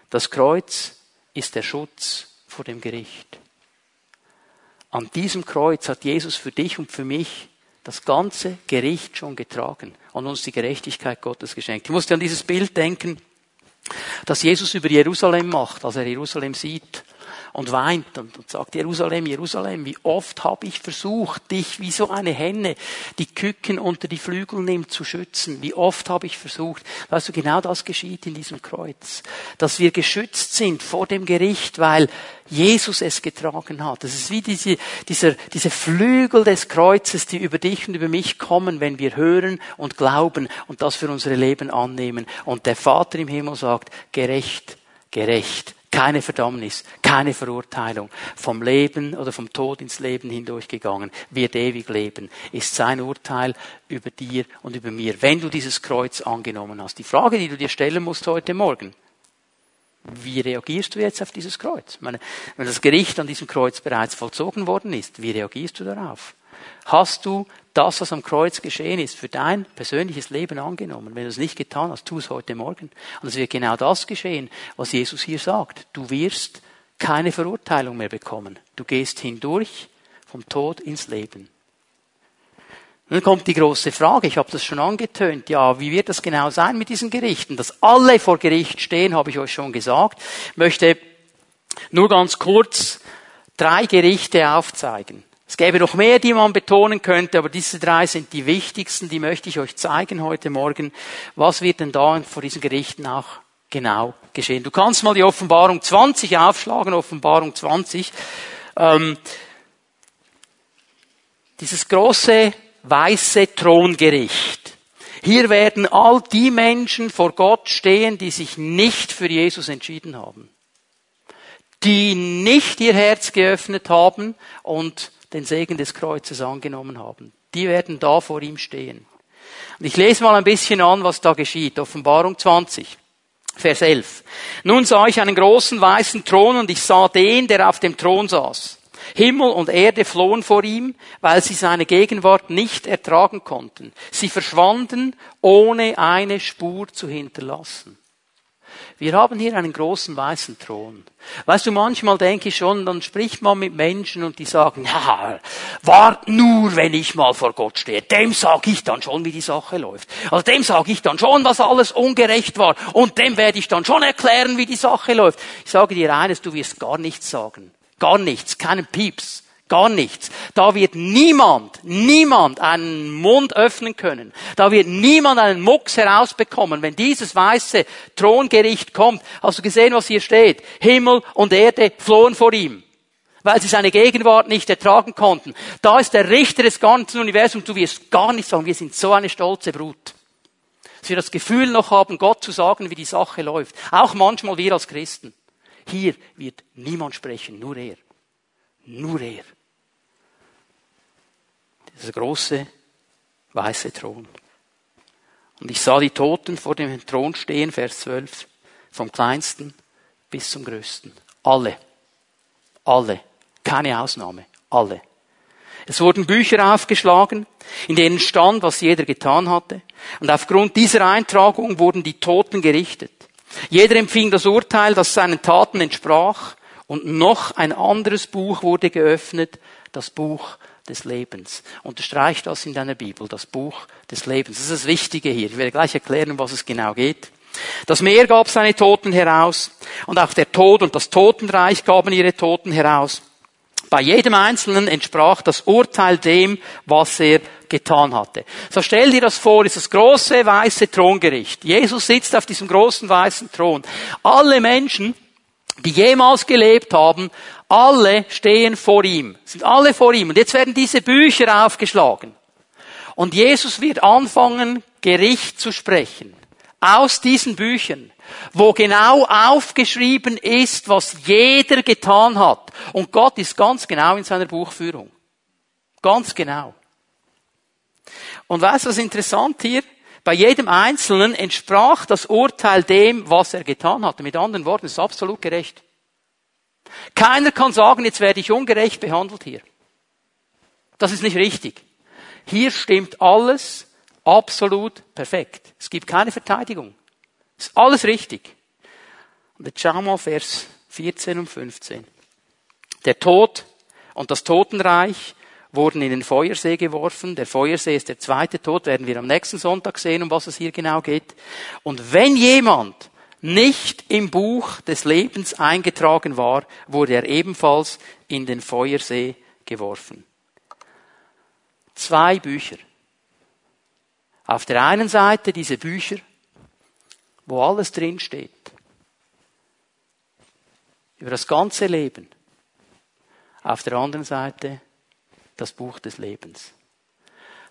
Das Kreuz ist der Schutz vor dem Gericht. An diesem Kreuz hat Jesus für dich und für mich das ganze Gericht schon getragen und uns die Gerechtigkeit Gottes geschenkt. Ich musste an dieses Bild denken, das Jesus über Jerusalem macht, als er Jerusalem sieht und weint und, und sagt, Jerusalem, Jerusalem, wie oft habe ich versucht, dich wie so eine Henne, die Küken unter die Flügel nimmt, zu schützen. Wie oft habe ich versucht. Weißt du, genau das geschieht in diesem Kreuz. Dass wir geschützt sind vor dem Gericht, weil Jesus es getragen hat. Das ist wie diese, dieser, diese Flügel des Kreuzes, die über dich und über mich kommen, wenn wir hören und glauben und das für unsere Leben annehmen. Und der Vater im Himmel sagt, gerecht, gerecht, keine Verdammnis, keine Verurteilung, vom Leben oder vom Tod ins Leben hindurchgegangen, wird ewig leben, ist sein Urteil über dir und über mir, wenn du dieses Kreuz angenommen hast. Die Frage, die du dir stellen musst heute Morgen, wie reagierst du jetzt auf dieses Kreuz? Meine, wenn das Gericht an diesem Kreuz bereits vollzogen worden ist, wie reagierst du darauf? Hast du das, was am Kreuz geschehen ist, für dein persönliches Leben angenommen. Wenn du es nicht getan hast, tu es heute Morgen. Und es wird genau das geschehen, was Jesus hier sagt. Du wirst keine Verurteilung mehr bekommen. Du gehst hindurch vom Tod ins Leben. Nun kommt die große Frage, ich habe das schon angetönt, ja, wie wird das genau sein mit diesen Gerichten? Dass alle vor Gericht stehen, habe ich euch schon gesagt. Ich möchte nur ganz kurz drei Gerichte aufzeigen. Es gäbe noch mehr, die man betonen könnte, aber diese drei sind die wichtigsten, die möchte ich euch zeigen heute Morgen. Was wird denn da vor diesen Gerichten auch genau geschehen? Du kannst mal die Offenbarung 20 aufschlagen, Offenbarung 20. Ähm, dieses große weiße Throngericht. Hier werden all die Menschen vor Gott stehen, die sich nicht für Jesus entschieden haben. Die nicht ihr Herz geöffnet haben und den Segen des Kreuzes angenommen haben. Die werden da vor ihm stehen. Und ich lese mal ein bisschen an, was da geschieht. Offenbarung 20. Vers 11. Nun sah ich einen großen weißen Thron und ich sah den, der auf dem Thron saß. Himmel und Erde flohen vor ihm, weil sie seine Gegenwart nicht ertragen konnten. Sie verschwanden, ohne eine Spur zu hinterlassen. Wir haben hier einen großen weißen Thron. Weißt du, manchmal denke ich schon, dann spricht man mit Menschen und die sagen, ja, wart nur, wenn ich mal vor Gott stehe. Dem sage ich dann schon, wie die Sache läuft. Also dem sage ich dann schon, was alles ungerecht war. Und dem werde ich dann schon erklären, wie die Sache läuft. Ich sage dir eines, du wirst gar nichts sagen. Gar nichts, keinen Pieps. Gar nichts. Da wird niemand, niemand einen Mund öffnen können. Da wird niemand einen Mucks herausbekommen. Wenn dieses weiße Throngericht kommt, hast du gesehen, was hier steht? Himmel und Erde flohen vor ihm weil sie seine Gegenwart nicht ertragen konnten. Da ist der Richter des ganzen Universums. Du wirst gar nicht sagen, wir sind so eine stolze Brut. Dass wir das Gefühl noch haben, Gott zu sagen, wie die Sache läuft. Auch manchmal wir als Christen. Hier wird niemand sprechen, nur er. Nur er. Dieser große weiße Thron. Und ich sah die Toten vor dem Thron stehen, Vers 12, vom kleinsten bis zum größten. Alle. Alle. Keine Ausnahme. Alle. Es wurden Bücher aufgeschlagen, in denen stand, was jeder getan hatte. Und aufgrund dieser Eintragung wurden die Toten gerichtet. Jeder empfing das Urteil, das seinen Taten entsprach. Und noch ein anderes Buch wurde geöffnet, das Buch des Lebens. Unterstreich das in deiner Bibel, das Buch des Lebens. Das ist das Wichtige hier. Ich werde gleich erklären, um was es genau geht. Das Meer gab seine Toten heraus und auch der Tod und das Totenreich gaben ihre Toten heraus. Bei jedem Einzelnen entsprach das Urteil dem, was er getan hatte. So stell dir das vor, ist das große weiße Throngericht. Jesus sitzt auf diesem großen weißen Thron. Alle Menschen, die jemals gelebt haben, alle stehen vor ihm, sind alle vor ihm. Und jetzt werden diese Bücher aufgeschlagen. Und Jesus wird anfangen, Gericht zu sprechen. Aus diesen Büchern, wo genau aufgeschrieben ist, was jeder getan hat. Und Gott ist ganz genau in seiner Buchführung. Ganz genau. Und weißt du, was interessant hier? Bei jedem Einzelnen entsprach das Urteil dem, was er getan hatte. Mit anderen Worten, es ist absolut gerecht. Keiner kann sagen, jetzt werde ich ungerecht behandelt hier. Das ist nicht richtig. Hier stimmt alles absolut perfekt. Es gibt keine Verteidigung. Es ist alles richtig. Und jetzt schauen wir mal Vers 14 und 15. Der Tod und das Totenreich wurden in den Feuersee geworfen. Der Feuersee ist der zweite Tod, werden wir am nächsten Sonntag sehen, um was es hier genau geht. Und wenn jemand nicht im Buch des Lebens eingetragen war, wurde er ebenfalls in den Feuersee geworfen. Zwei Bücher. Auf der einen Seite diese Bücher, wo alles drin steht. Über das ganze Leben. Auf der anderen Seite das Buch des Lebens.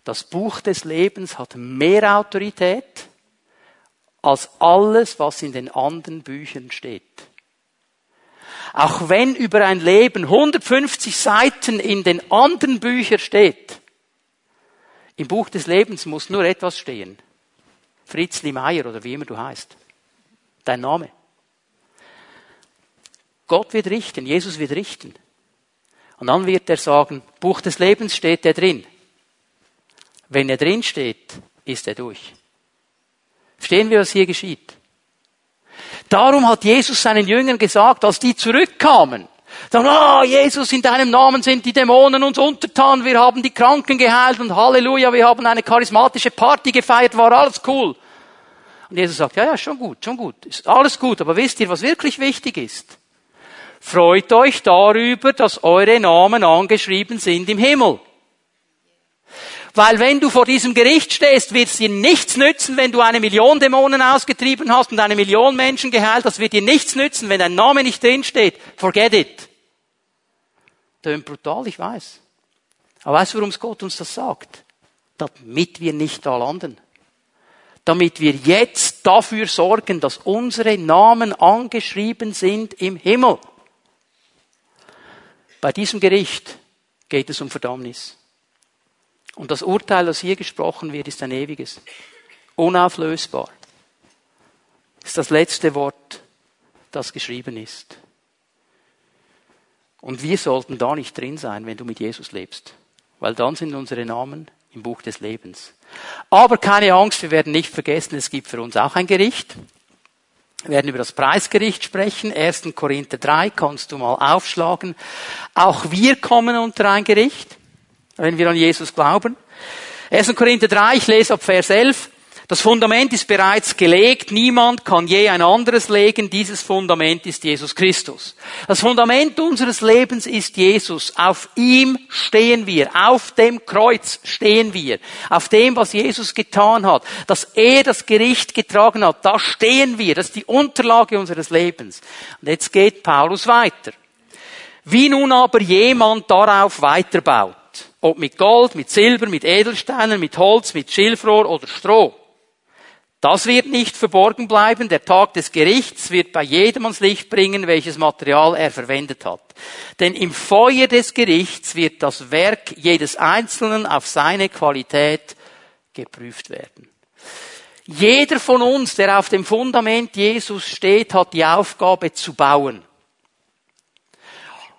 Das Buch des Lebens hat mehr Autorität als alles, was in den anderen Büchern steht. Auch wenn über ein Leben 150 Seiten in den anderen Büchern steht, im Buch des Lebens muss nur etwas stehen. Fritzli Meier oder wie immer du heißt. Dein Name. Gott wird richten, Jesus wird richten. Und dann wird er sagen, Buch des Lebens steht er drin. Wenn er drin steht, ist er durch. Verstehen wir, was hier geschieht? Darum hat Jesus seinen Jüngern gesagt, als die zurückkamen, sagen, ah, oh, Jesus, in deinem Namen sind die Dämonen uns untertan, wir haben die Kranken geheilt und Halleluja, wir haben eine charismatische Party gefeiert, war alles cool. Und Jesus sagt, ja, ja, schon gut, schon gut, ist alles gut, aber wisst ihr, was wirklich wichtig ist? Freut euch darüber, dass eure Namen angeschrieben sind im Himmel. Weil wenn du vor diesem Gericht stehst, wird es dir nichts nützen, wenn du eine Million Dämonen ausgetrieben hast und eine Million Menschen geheilt. Das wird dir nichts nützen, wenn dein Name nicht drin steht. Forget it. Tönt brutal, ich weiß. Aber weißt du, warum Gott uns das sagt? Damit wir nicht da landen. Damit wir jetzt dafür sorgen, dass unsere Namen angeschrieben sind im Himmel. Bei diesem Gericht geht es um Verdammnis. Und das Urteil, das hier gesprochen wird, ist ein ewiges. Unauflösbar. Ist das letzte Wort, das geschrieben ist. Und wir sollten da nicht drin sein, wenn du mit Jesus lebst. Weil dann sind unsere Namen im Buch des Lebens. Aber keine Angst, wir werden nicht vergessen, es gibt für uns auch ein Gericht. Wir werden über das Preisgericht sprechen. 1. Korinther 3 kannst du mal aufschlagen. Auch wir kommen unter ein Gericht wenn wir an Jesus glauben. 1. Korinther 3, ich lese ab Vers 11. Das Fundament ist bereits gelegt, niemand kann je ein anderes legen, dieses Fundament ist Jesus Christus. Das Fundament unseres Lebens ist Jesus, auf ihm stehen wir, auf dem Kreuz stehen wir, auf dem, was Jesus getan hat, dass er das Gericht getragen hat, da stehen wir, das ist die Unterlage unseres Lebens. Und jetzt geht Paulus weiter. Wie nun aber jemand darauf weiterbaut, ob mit Gold, mit Silber, mit Edelsteinen, mit Holz, mit Schilfrohr oder Stroh. Das wird nicht verborgen bleiben. Der Tag des Gerichts wird bei jedem ans Licht bringen, welches Material er verwendet hat. Denn im Feuer des Gerichts wird das Werk jedes Einzelnen auf seine Qualität geprüft werden. Jeder von uns, der auf dem Fundament Jesus steht, hat die Aufgabe zu bauen.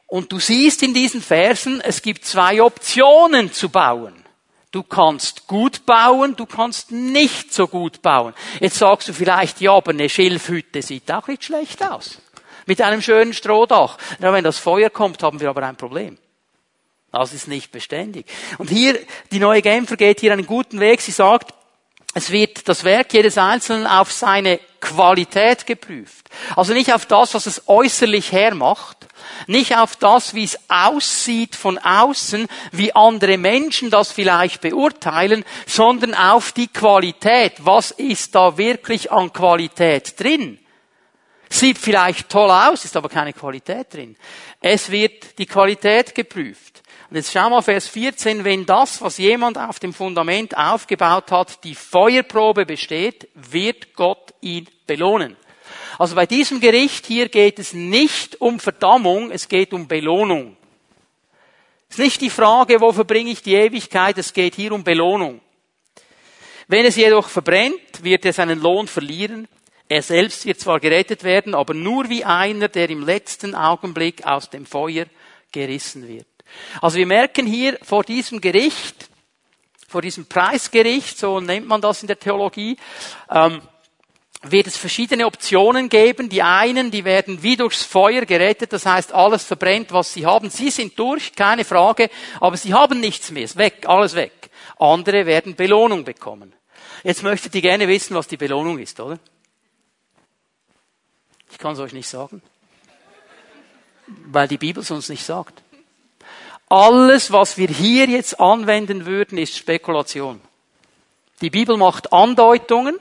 Und du siehst in diesen Versen, es gibt zwei Optionen zu bauen. Du kannst gut bauen, du kannst nicht so gut bauen. Jetzt sagst du vielleicht, ja, aber eine Schilfhütte sieht auch nicht schlecht aus. Mit einem schönen Strohdach. Ja, wenn das Feuer kommt, haben wir aber ein Problem. Das ist nicht beständig. Und hier, die neue Genfer geht hier einen guten Weg. Sie sagt, es wird das Werk jedes Einzelnen auf seine Qualität geprüft. Also nicht auf das, was es äußerlich hermacht, nicht auf das, wie es aussieht von außen, wie andere Menschen das vielleicht beurteilen, sondern auf die Qualität. Was ist da wirklich an Qualität drin? Sieht vielleicht toll aus, ist aber keine Qualität drin. Es wird die Qualität geprüft. Und jetzt schau mal Vers 14, wenn das, was jemand auf dem Fundament aufgebaut hat, die Feuerprobe besteht, wird Gott ihn belohnen. Also bei diesem Gericht hier geht es nicht um Verdammung, es geht um Belohnung. Es ist nicht die Frage, wo verbringe ich die Ewigkeit, es geht hier um Belohnung. Wenn es jedoch verbrennt, wird er seinen Lohn verlieren. Er selbst wird zwar gerettet werden, aber nur wie einer, der im letzten Augenblick aus dem Feuer gerissen wird. Also wir merken hier vor diesem Gericht, vor diesem Preisgericht, so nennt man das in der Theologie, ähm, wird es verschiedene Optionen geben. Die einen, die werden wie durchs Feuer gerettet, das heißt, alles verbrennt, was sie haben. Sie sind durch, keine Frage, aber sie haben nichts mehr, ist weg, alles weg. Andere werden Belohnung bekommen. Jetzt möchtet ihr gerne wissen, was die Belohnung ist, oder? Ich kann es euch nicht sagen, weil die Bibel es uns nicht sagt. Alles, was wir hier jetzt anwenden würden, ist Spekulation. Die Bibel macht Andeutungen,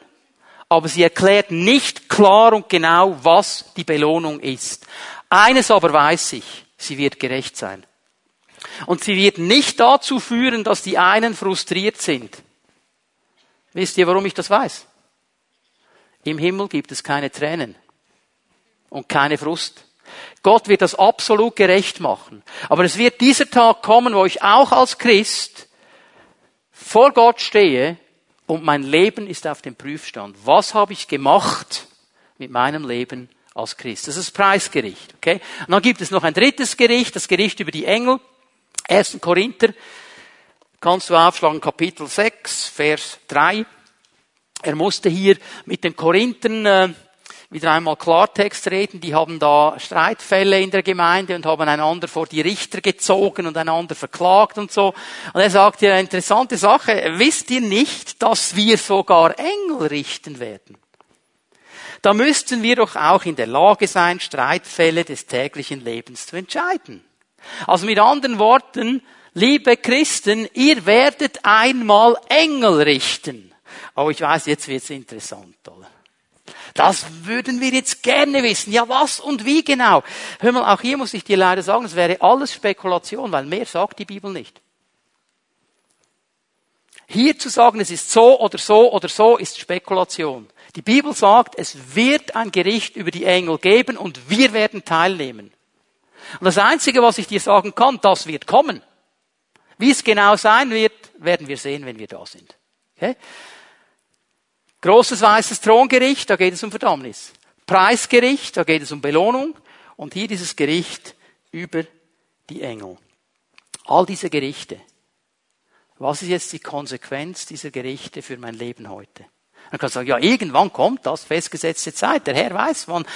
aber sie erklärt nicht klar und genau, was die Belohnung ist. Eines aber weiß ich, sie wird gerecht sein. Und sie wird nicht dazu führen, dass die einen frustriert sind. Wisst ihr, warum ich das weiß? Im Himmel gibt es keine Tränen und keine Frust. Gott wird das absolut gerecht machen. Aber es wird dieser Tag kommen, wo ich auch als Christ vor Gott stehe und mein Leben ist auf dem Prüfstand. Was habe ich gemacht mit meinem Leben als Christ? Das ist das Preisgericht. Okay? Und dann gibt es noch ein drittes Gericht, das Gericht über die Engel. 1. Korinther, kannst du aufschlagen, Kapitel 6, Vers 3. Er musste hier mit den Korinthern äh, wieder einmal Klartext reden. Die haben da Streitfälle in der Gemeinde und haben einander vor die Richter gezogen und einander verklagt und so. Und er sagt hier eine interessante Sache. Wisst ihr nicht, dass wir sogar Engel richten werden? Da müssten wir doch auch in der Lage sein, Streitfälle des täglichen Lebens zu entscheiden. Also mit anderen Worten, liebe Christen, ihr werdet einmal Engel richten. Aber ich weiß, jetzt wird's interessant, oder? Das würden wir jetzt gerne wissen. Ja, was und wie genau? Hör mal, auch hier muss ich dir leider sagen, es wäre alles Spekulation, weil mehr sagt die Bibel nicht. Hier zu sagen, es ist so oder so oder so, ist Spekulation. Die Bibel sagt, es wird ein Gericht über die Engel geben und wir werden teilnehmen. Und das Einzige, was ich dir sagen kann, das wird kommen. Wie es genau sein wird, werden wir sehen, wenn wir da sind. Okay? Großes weißes Throngericht, da geht es um Verdammnis. Preisgericht, da geht es um Belohnung. Und hier dieses Gericht über die Engel. All diese Gerichte. Was ist jetzt die Konsequenz dieser Gerichte für mein Leben heute? Man kann sagen, ja, irgendwann kommt das, festgesetzte Zeit. Der Herr weiß wann.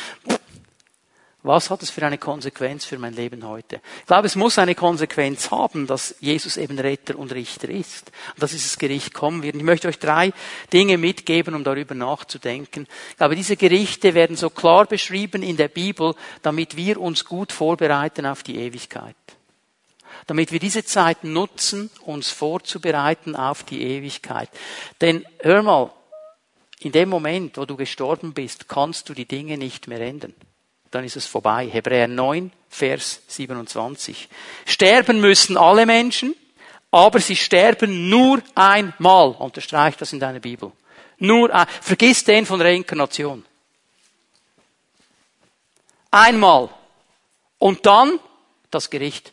Was hat es für eine Konsequenz für mein Leben heute? Ich glaube, es muss eine Konsequenz haben, dass Jesus eben Retter und Richter ist. Und dass dieses Gericht kommen wird. Ich möchte euch drei Dinge mitgeben, um darüber nachzudenken. Ich glaube, diese Gerichte werden so klar beschrieben in der Bibel, damit wir uns gut vorbereiten auf die Ewigkeit. Damit wir diese Zeit nutzen, uns vorzubereiten auf die Ewigkeit. Denn hör mal, in dem Moment, wo du gestorben bist, kannst du die Dinge nicht mehr ändern dann ist es vorbei. Hebräer 9, Vers 27. Sterben müssen alle Menschen, aber sie sterben nur einmal. Unterstreich das in deiner Bibel. Nur ein, vergiss den von Reinkarnation. Einmal. Und dann das Gericht.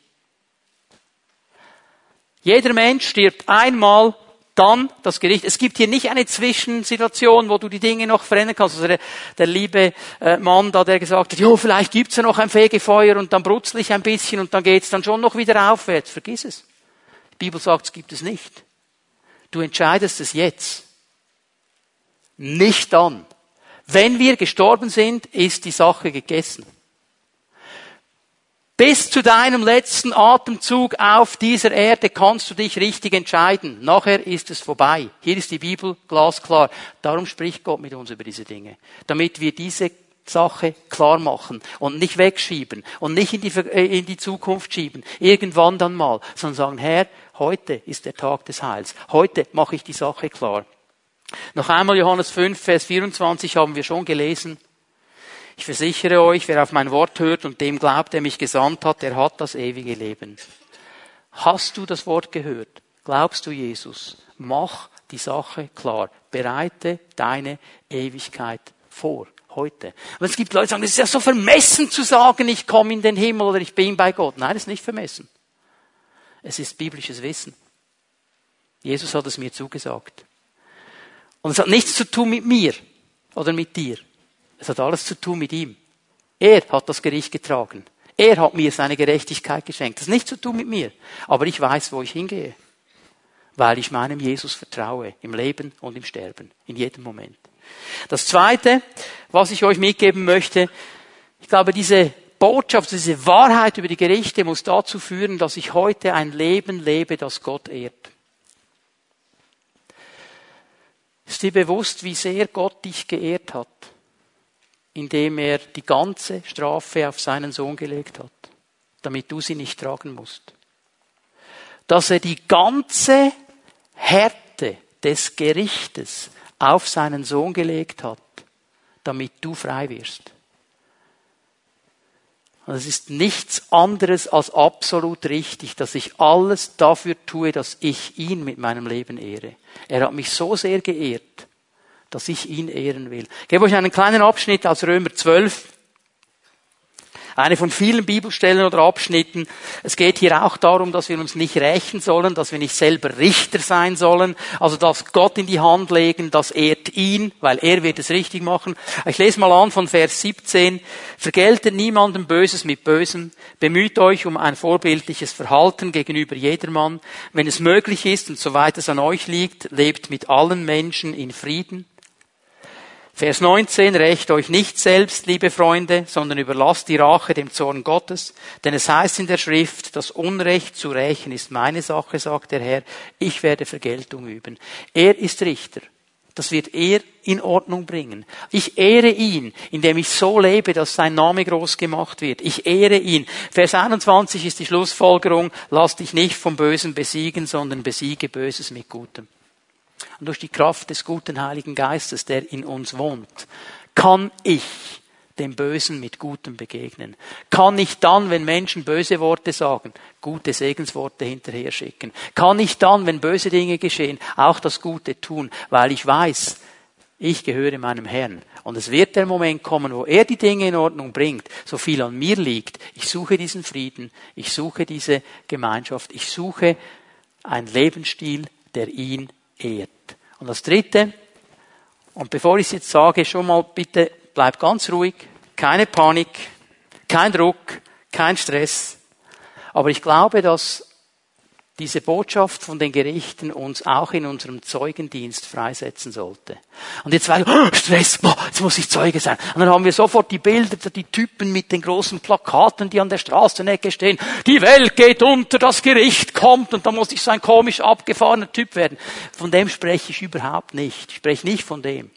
Jeder Mensch stirbt einmal dann das Gericht. Es gibt hier nicht eine Zwischensituation, wo du die Dinge noch verändern kannst. Also der, der liebe äh, Mann da, der gesagt hat, jo, vielleicht gibt's ja noch ein Fegefeuer und dann brutzle ich ein bisschen und dann geht's dann schon noch wieder aufwärts. Vergiss es. Die Bibel sagt, es gibt es nicht. Du entscheidest es jetzt. Nicht dann. Wenn wir gestorben sind, ist die Sache gegessen. Bis zu deinem letzten Atemzug auf dieser Erde kannst du dich richtig entscheiden. Nachher ist es vorbei. Hier ist die Bibel glasklar. Darum spricht Gott mit uns über diese Dinge. Damit wir diese Sache klar machen und nicht wegschieben und nicht in die, äh, in die Zukunft schieben. Irgendwann dann mal. Sondern sagen, Herr, heute ist der Tag des Heils. Heute mache ich die Sache klar. Noch einmal Johannes 5, Vers 24 haben wir schon gelesen. Ich versichere euch, wer auf mein Wort hört und dem glaubt, der mich gesandt hat, der hat das ewige Leben. Hast du das Wort gehört? Glaubst du Jesus? Mach die Sache klar. Bereite deine Ewigkeit vor. Heute. Und es gibt Leute, die sagen, es ist ja so vermessen zu sagen, ich komme in den Himmel oder ich bin bei Gott. Nein, das ist nicht vermessen. Es ist biblisches Wissen. Jesus hat es mir zugesagt. Und es hat nichts zu tun mit mir oder mit dir. Es hat alles zu tun mit ihm. Er hat das Gericht getragen. Er hat mir seine Gerechtigkeit geschenkt. Das hat nichts zu tun mit mir. Aber ich weiß, wo ich hingehe. Weil ich meinem Jesus vertraue. Im Leben und im Sterben. In jedem Moment. Das Zweite, was ich euch mitgeben möchte, ich glaube, diese Botschaft, diese Wahrheit über die Gerichte muss dazu führen, dass ich heute ein Leben lebe, das Gott ehrt. Ist dir bewusst, wie sehr Gott dich geehrt hat, indem er die ganze Strafe auf seinen Sohn gelegt hat, damit du sie nicht tragen musst? Dass er die ganze Härte des Gerichtes auf seinen Sohn gelegt hat, damit du frei wirst. Es ist nichts anderes als absolut richtig, dass ich alles dafür tue, dass ich ihn mit meinem Leben ehre. Er hat mich so sehr geehrt, dass ich ihn ehren will. Ich gebe euch einen kleinen Abschnitt aus Römer 12, eine von vielen Bibelstellen oder Abschnitten. Es geht hier auch darum, dass wir uns nicht rächen sollen, dass wir nicht selber Richter sein sollen, also dass Gott in die Hand legen, das ehrt ihn, weil er wird es richtig machen. Ich lese mal an von Vers 17. Vergeltet niemandem Böses mit Bösem, bemüht euch um ein vorbildliches Verhalten gegenüber jedermann. Wenn es möglich ist und soweit es an euch liegt, lebt mit allen Menschen in Frieden. Vers 19, rächt euch nicht selbst, liebe Freunde, sondern überlasst die Rache dem Zorn Gottes, denn es heißt in der Schrift, das Unrecht zu rächen ist meine Sache, sagt der Herr, ich werde Vergeltung üben. Er ist Richter. Das wird er in Ordnung bringen. Ich ehre ihn, indem ich so lebe, dass sein Name groß gemacht wird. Ich ehre ihn. Vers 21 ist die Schlussfolgerung, lass dich nicht vom Bösen besiegen, sondern besiege Böses mit Gutem. Und durch die Kraft des guten Heiligen Geistes, der in uns wohnt, kann ich dem Bösen mit Gutem begegnen. Kann ich dann, wenn Menschen böse Worte sagen, gute Segensworte hinterher schicken. Kann ich dann, wenn böse Dinge geschehen, auch das Gute tun, weil ich weiß, ich gehöre meinem Herrn. Und es wird der Moment kommen, wo er die Dinge in Ordnung bringt, so viel an mir liegt. Ich suche diesen Frieden, ich suche diese Gemeinschaft, ich suche einen Lebensstil, der ihn ehrt. Und das Dritte, und bevor ich es jetzt sage, schon mal bitte bleib ganz ruhig, keine Panik, kein Druck, kein Stress. Aber ich glaube, dass diese Botschaft von den Gerichten uns auch in unserem Zeugendienst freisetzen sollte. Und jetzt war oh, Stress, boah, jetzt muss ich Zeuge sein. Und dann haben wir sofort die Bilder, die Typen mit den großen Plakaten, die an der Straßenecke stehen. Die Welt geht unter, das Gericht kommt und da muss ich so ein komisch abgefahrener Typ werden. Von dem spreche ich überhaupt nicht. Ich spreche nicht von dem.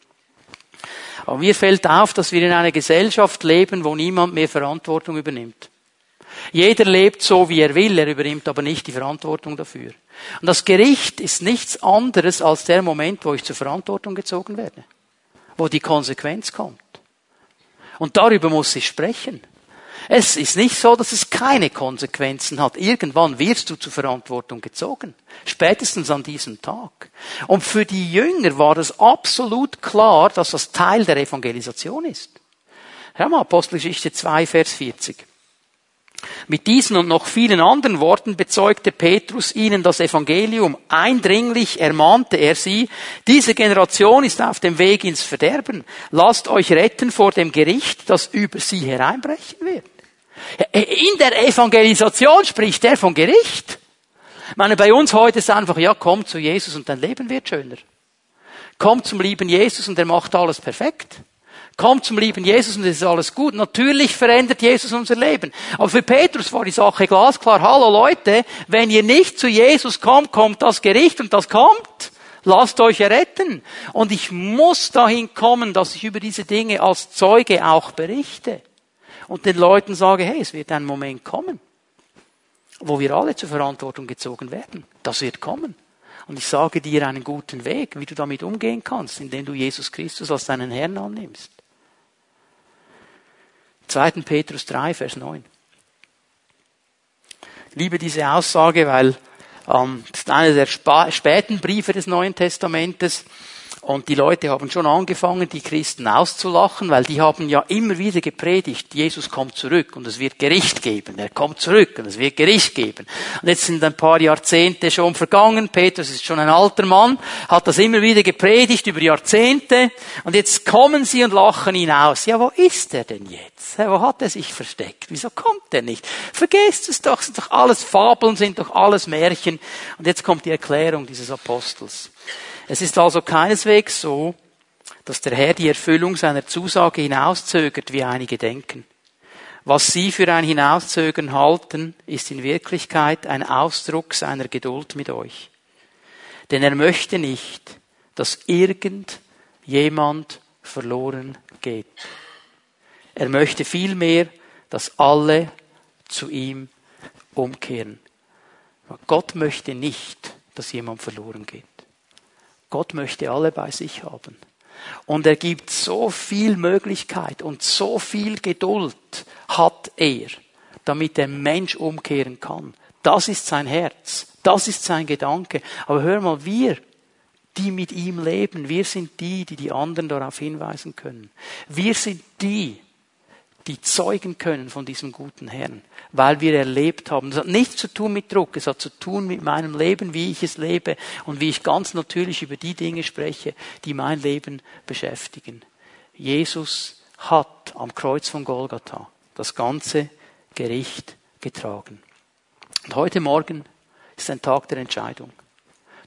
Aber mir fällt auf, dass wir in einer Gesellschaft leben, wo niemand mehr Verantwortung übernimmt. Jeder lebt so, wie er will, er übernimmt aber nicht die Verantwortung dafür. Und das Gericht ist nichts anderes als der Moment, wo ich zur Verantwortung gezogen werde, wo die Konsequenz kommt. Und darüber muss ich sprechen. Es ist nicht so, dass es keine Konsequenzen hat. Irgendwann wirst du zur Verantwortung gezogen. Spätestens an diesem Tag. Und für die Jünger war es absolut klar, dass das Teil der Evangelisation ist. Hör mal, Apostelgeschichte 2, Vers 40. Mit diesen und noch vielen anderen Worten bezeugte Petrus ihnen das Evangelium. Eindringlich ermahnte er sie, diese Generation ist auf dem Weg ins Verderben. Lasst euch retten vor dem Gericht, das über sie hereinbrechen wird. In der Evangelisation spricht er von Gericht. Ich meine, bei uns heute ist einfach, ja, komm zu Jesus und dein Leben wird schöner. Komm zum lieben Jesus und er macht alles perfekt. Kommt zum lieben Jesus und es ist alles gut. Natürlich verändert Jesus unser Leben. Aber für Petrus war die Sache glasklar. Hallo Leute, wenn ihr nicht zu Jesus kommt, kommt das Gericht und das kommt. Lasst euch erretten. Und ich muss dahin kommen, dass ich über diese Dinge als Zeuge auch berichte. Und den Leuten sage, hey, es wird ein Moment kommen, wo wir alle zur Verantwortung gezogen werden. Das wird kommen. Und ich sage dir einen guten Weg, wie du damit umgehen kannst, indem du Jesus Christus als deinen Herrn annimmst. 2. Petrus 3, Vers 9. Ich liebe diese Aussage, weil ähm, das ist einer der späten Briefe des Neuen Testamentes. Und die Leute haben schon angefangen, die Christen auszulachen, weil die haben ja immer wieder gepredigt, Jesus kommt zurück und es wird Gericht geben. Er kommt zurück und es wird Gericht geben. Und jetzt sind ein paar Jahrzehnte schon vergangen. Petrus ist schon ein alter Mann, hat das immer wieder gepredigt über Jahrzehnte. Und jetzt kommen sie und lachen ihn aus. Ja, wo ist er denn jetzt? Wo hat er sich versteckt? Wieso kommt er nicht? Vergesst es doch, sind doch alles Fabeln, sind doch alles Märchen. Und jetzt kommt die Erklärung dieses Apostels. Es ist also keineswegs so, dass der Herr die Erfüllung seiner Zusage hinauszögert, wie einige denken. Was sie für ein Hinauszögern halten, ist in Wirklichkeit ein Ausdruck seiner Geduld mit euch. Denn er möchte nicht, dass irgendjemand verloren geht. Er möchte vielmehr, dass alle zu ihm umkehren. Gott möchte nicht, dass jemand verloren geht. Gott möchte alle bei sich haben. Und er gibt so viel Möglichkeit und so viel Geduld hat er, damit der Mensch umkehren kann. Das ist sein Herz. Das ist sein Gedanke. Aber hör mal, wir, die mit ihm leben, wir sind die, die die anderen darauf hinweisen können. Wir sind die, die zeugen können von diesem guten Herrn, weil wir erlebt haben. Das hat nichts zu tun mit Druck, es hat zu tun mit meinem Leben, wie ich es lebe und wie ich ganz natürlich über die Dinge spreche, die mein Leben beschäftigen. Jesus hat am Kreuz von Golgatha das ganze Gericht getragen. Und heute Morgen ist ein Tag der Entscheidung.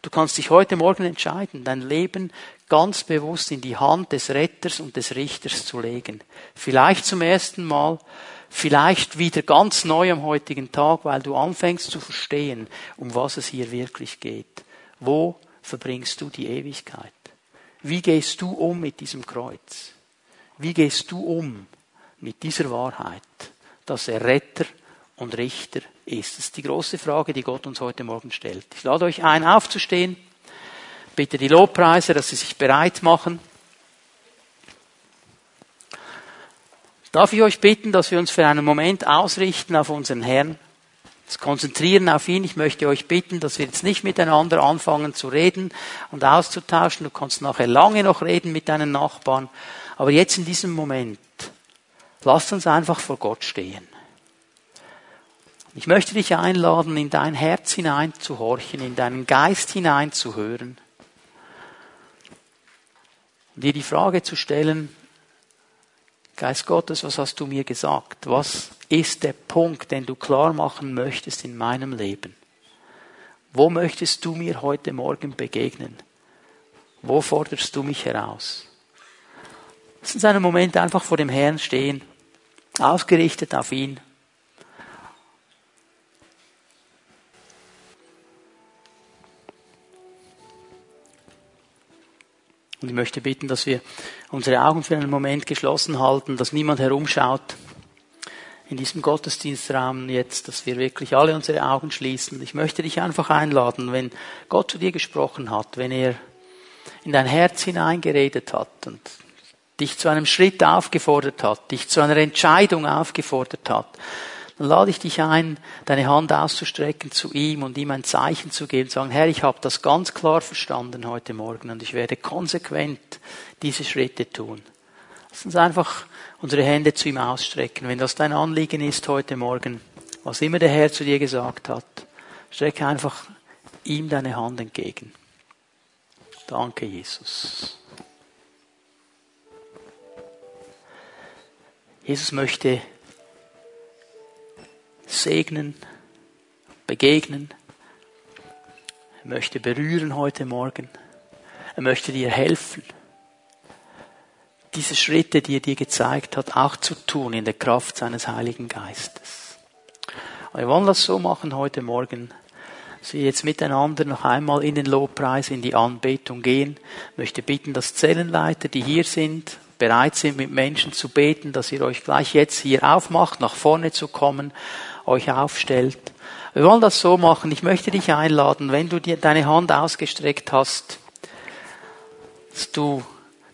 Du kannst dich heute Morgen entscheiden, dein Leben ganz bewusst in die Hand des Retters und des Richters zu legen. Vielleicht zum ersten Mal, vielleicht wieder ganz neu am heutigen Tag, weil du anfängst zu verstehen, um was es hier wirklich geht. Wo verbringst du die Ewigkeit? Wie gehst du um mit diesem Kreuz? Wie gehst du um mit dieser Wahrheit, dass er Retter und Richter ist? Das ist die große Frage, die Gott uns heute Morgen stellt. Ich lade euch ein, aufzustehen. Bitte die Lobpreise, dass sie sich bereit machen. Darf ich euch bitten, dass wir uns für einen Moment ausrichten auf unseren Herrn, uns konzentrieren auf ihn. Ich möchte euch bitten, dass wir jetzt nicht miteinander anfangen zu reden und auszutauschen. Du kannst nachher lange noch reden mit deinen Nachbarn. Aber jetzt in diesem Moment, lasst uns einfach vor Gott stehen. Ich möchte dich einladen, in dein Herz hineinzuhorchen, in deinen Geist hineinzuhören und dir die Frage zu stellen, Geist Gottes, was hast du mir gesagt? Was ist der Punkt, den du klar machen möchtest in meinem Leben? Wo möchtest du mir heute Morgen begegnen? Wo forderst du mich heraus? Lass uns einen Moment einfach vor dem Herrn stehen, ausgerichtet auf ihn. Und ich möchte bitten, dass wir unsere Augen für einen Moment geschlossen halten, dass niemand herumschaut in diesem Gottesdienstraum jetzt, dass wir wirklich alle unsere Augen schließen. Ich möchte dich einfach einladen, wenn Gott zu dir gesprochen hat, wenn er in dein Herz hineingeredet hat und dich zu einem Schritt aufgefordert hat, dich zu einer Entscheidung aufgefordert hat, dann lade ich dich ein, deine Hand auszustrecken zu ihm und ihm ein Zeichen zu geben, zu sagen, Herr, ich habe das ganz klar verstanden heute Morgen und ich werde konsequent diese Schritte tun. Lass uns einfach unsere Hände zu ihm ausstrecken. Wenn das dein Anliegen ist heute Morgen, was immer der Herr zu dir gesagt hat, strecke einfach ihm deine Hand entgegen. Danke, Jesus. Jesus möchte segnen, begegnen. Er möchte berühren heute Morgen. Er möchte dir helfen, diese Schritte, die er dir gezeigt hat, auch zu tun in der Kraft seines Heiligen Geistes. wir wollen das so machen heute Morgen, dass wir jetzt miteinander noch einmal in den Lobpreis, in die Anbetung gehen. Ich möchte bitten, dass Zellenleiter, die hier sind, bereit sind, mit Menschen zu beten, dass ihr euch gleich jetzt hier aufmacht, nach vorne zu kommen euch aufstellt. Wir wollen das so machen. Ich möchte dich einladen, wenn du dir deine Hand ausgestreckt hast, dass du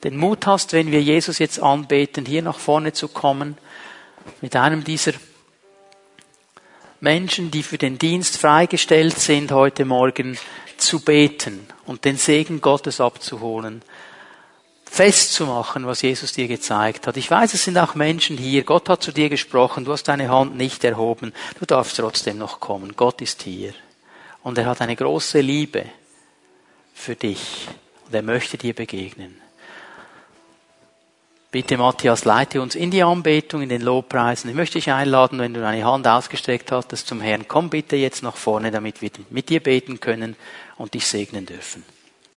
den Mut hast, wenn wir Jesus jetzt anbeten, hier nach vorne zu kommen, mit einem dieser Menschen, die für den Dienst freigestellt sind, heute Morgen zu beten und den Segen Gottes abzuholen festzumachen, was Jesus dir gezeigt hat. Ich weiß, es sind auch Menschen hier. Gott hat zu dir gesprochen. Du hast deine Hand nicht erhoben. Du darfst trotzdem noch kommen. Gott ist hier. Und er hat eine große Liebe für dich. Und er möchte dir begegnen. Bitte, Matthias, leite uns in die Anbetung, in den Lobpreisen. Ich möchte dich einladen, wenn du deine Hand ausgestreckt hattest zum Herrn, komm bitte jetzt nach vorne, damit wir mit dir beten können und dich segnen dürfen.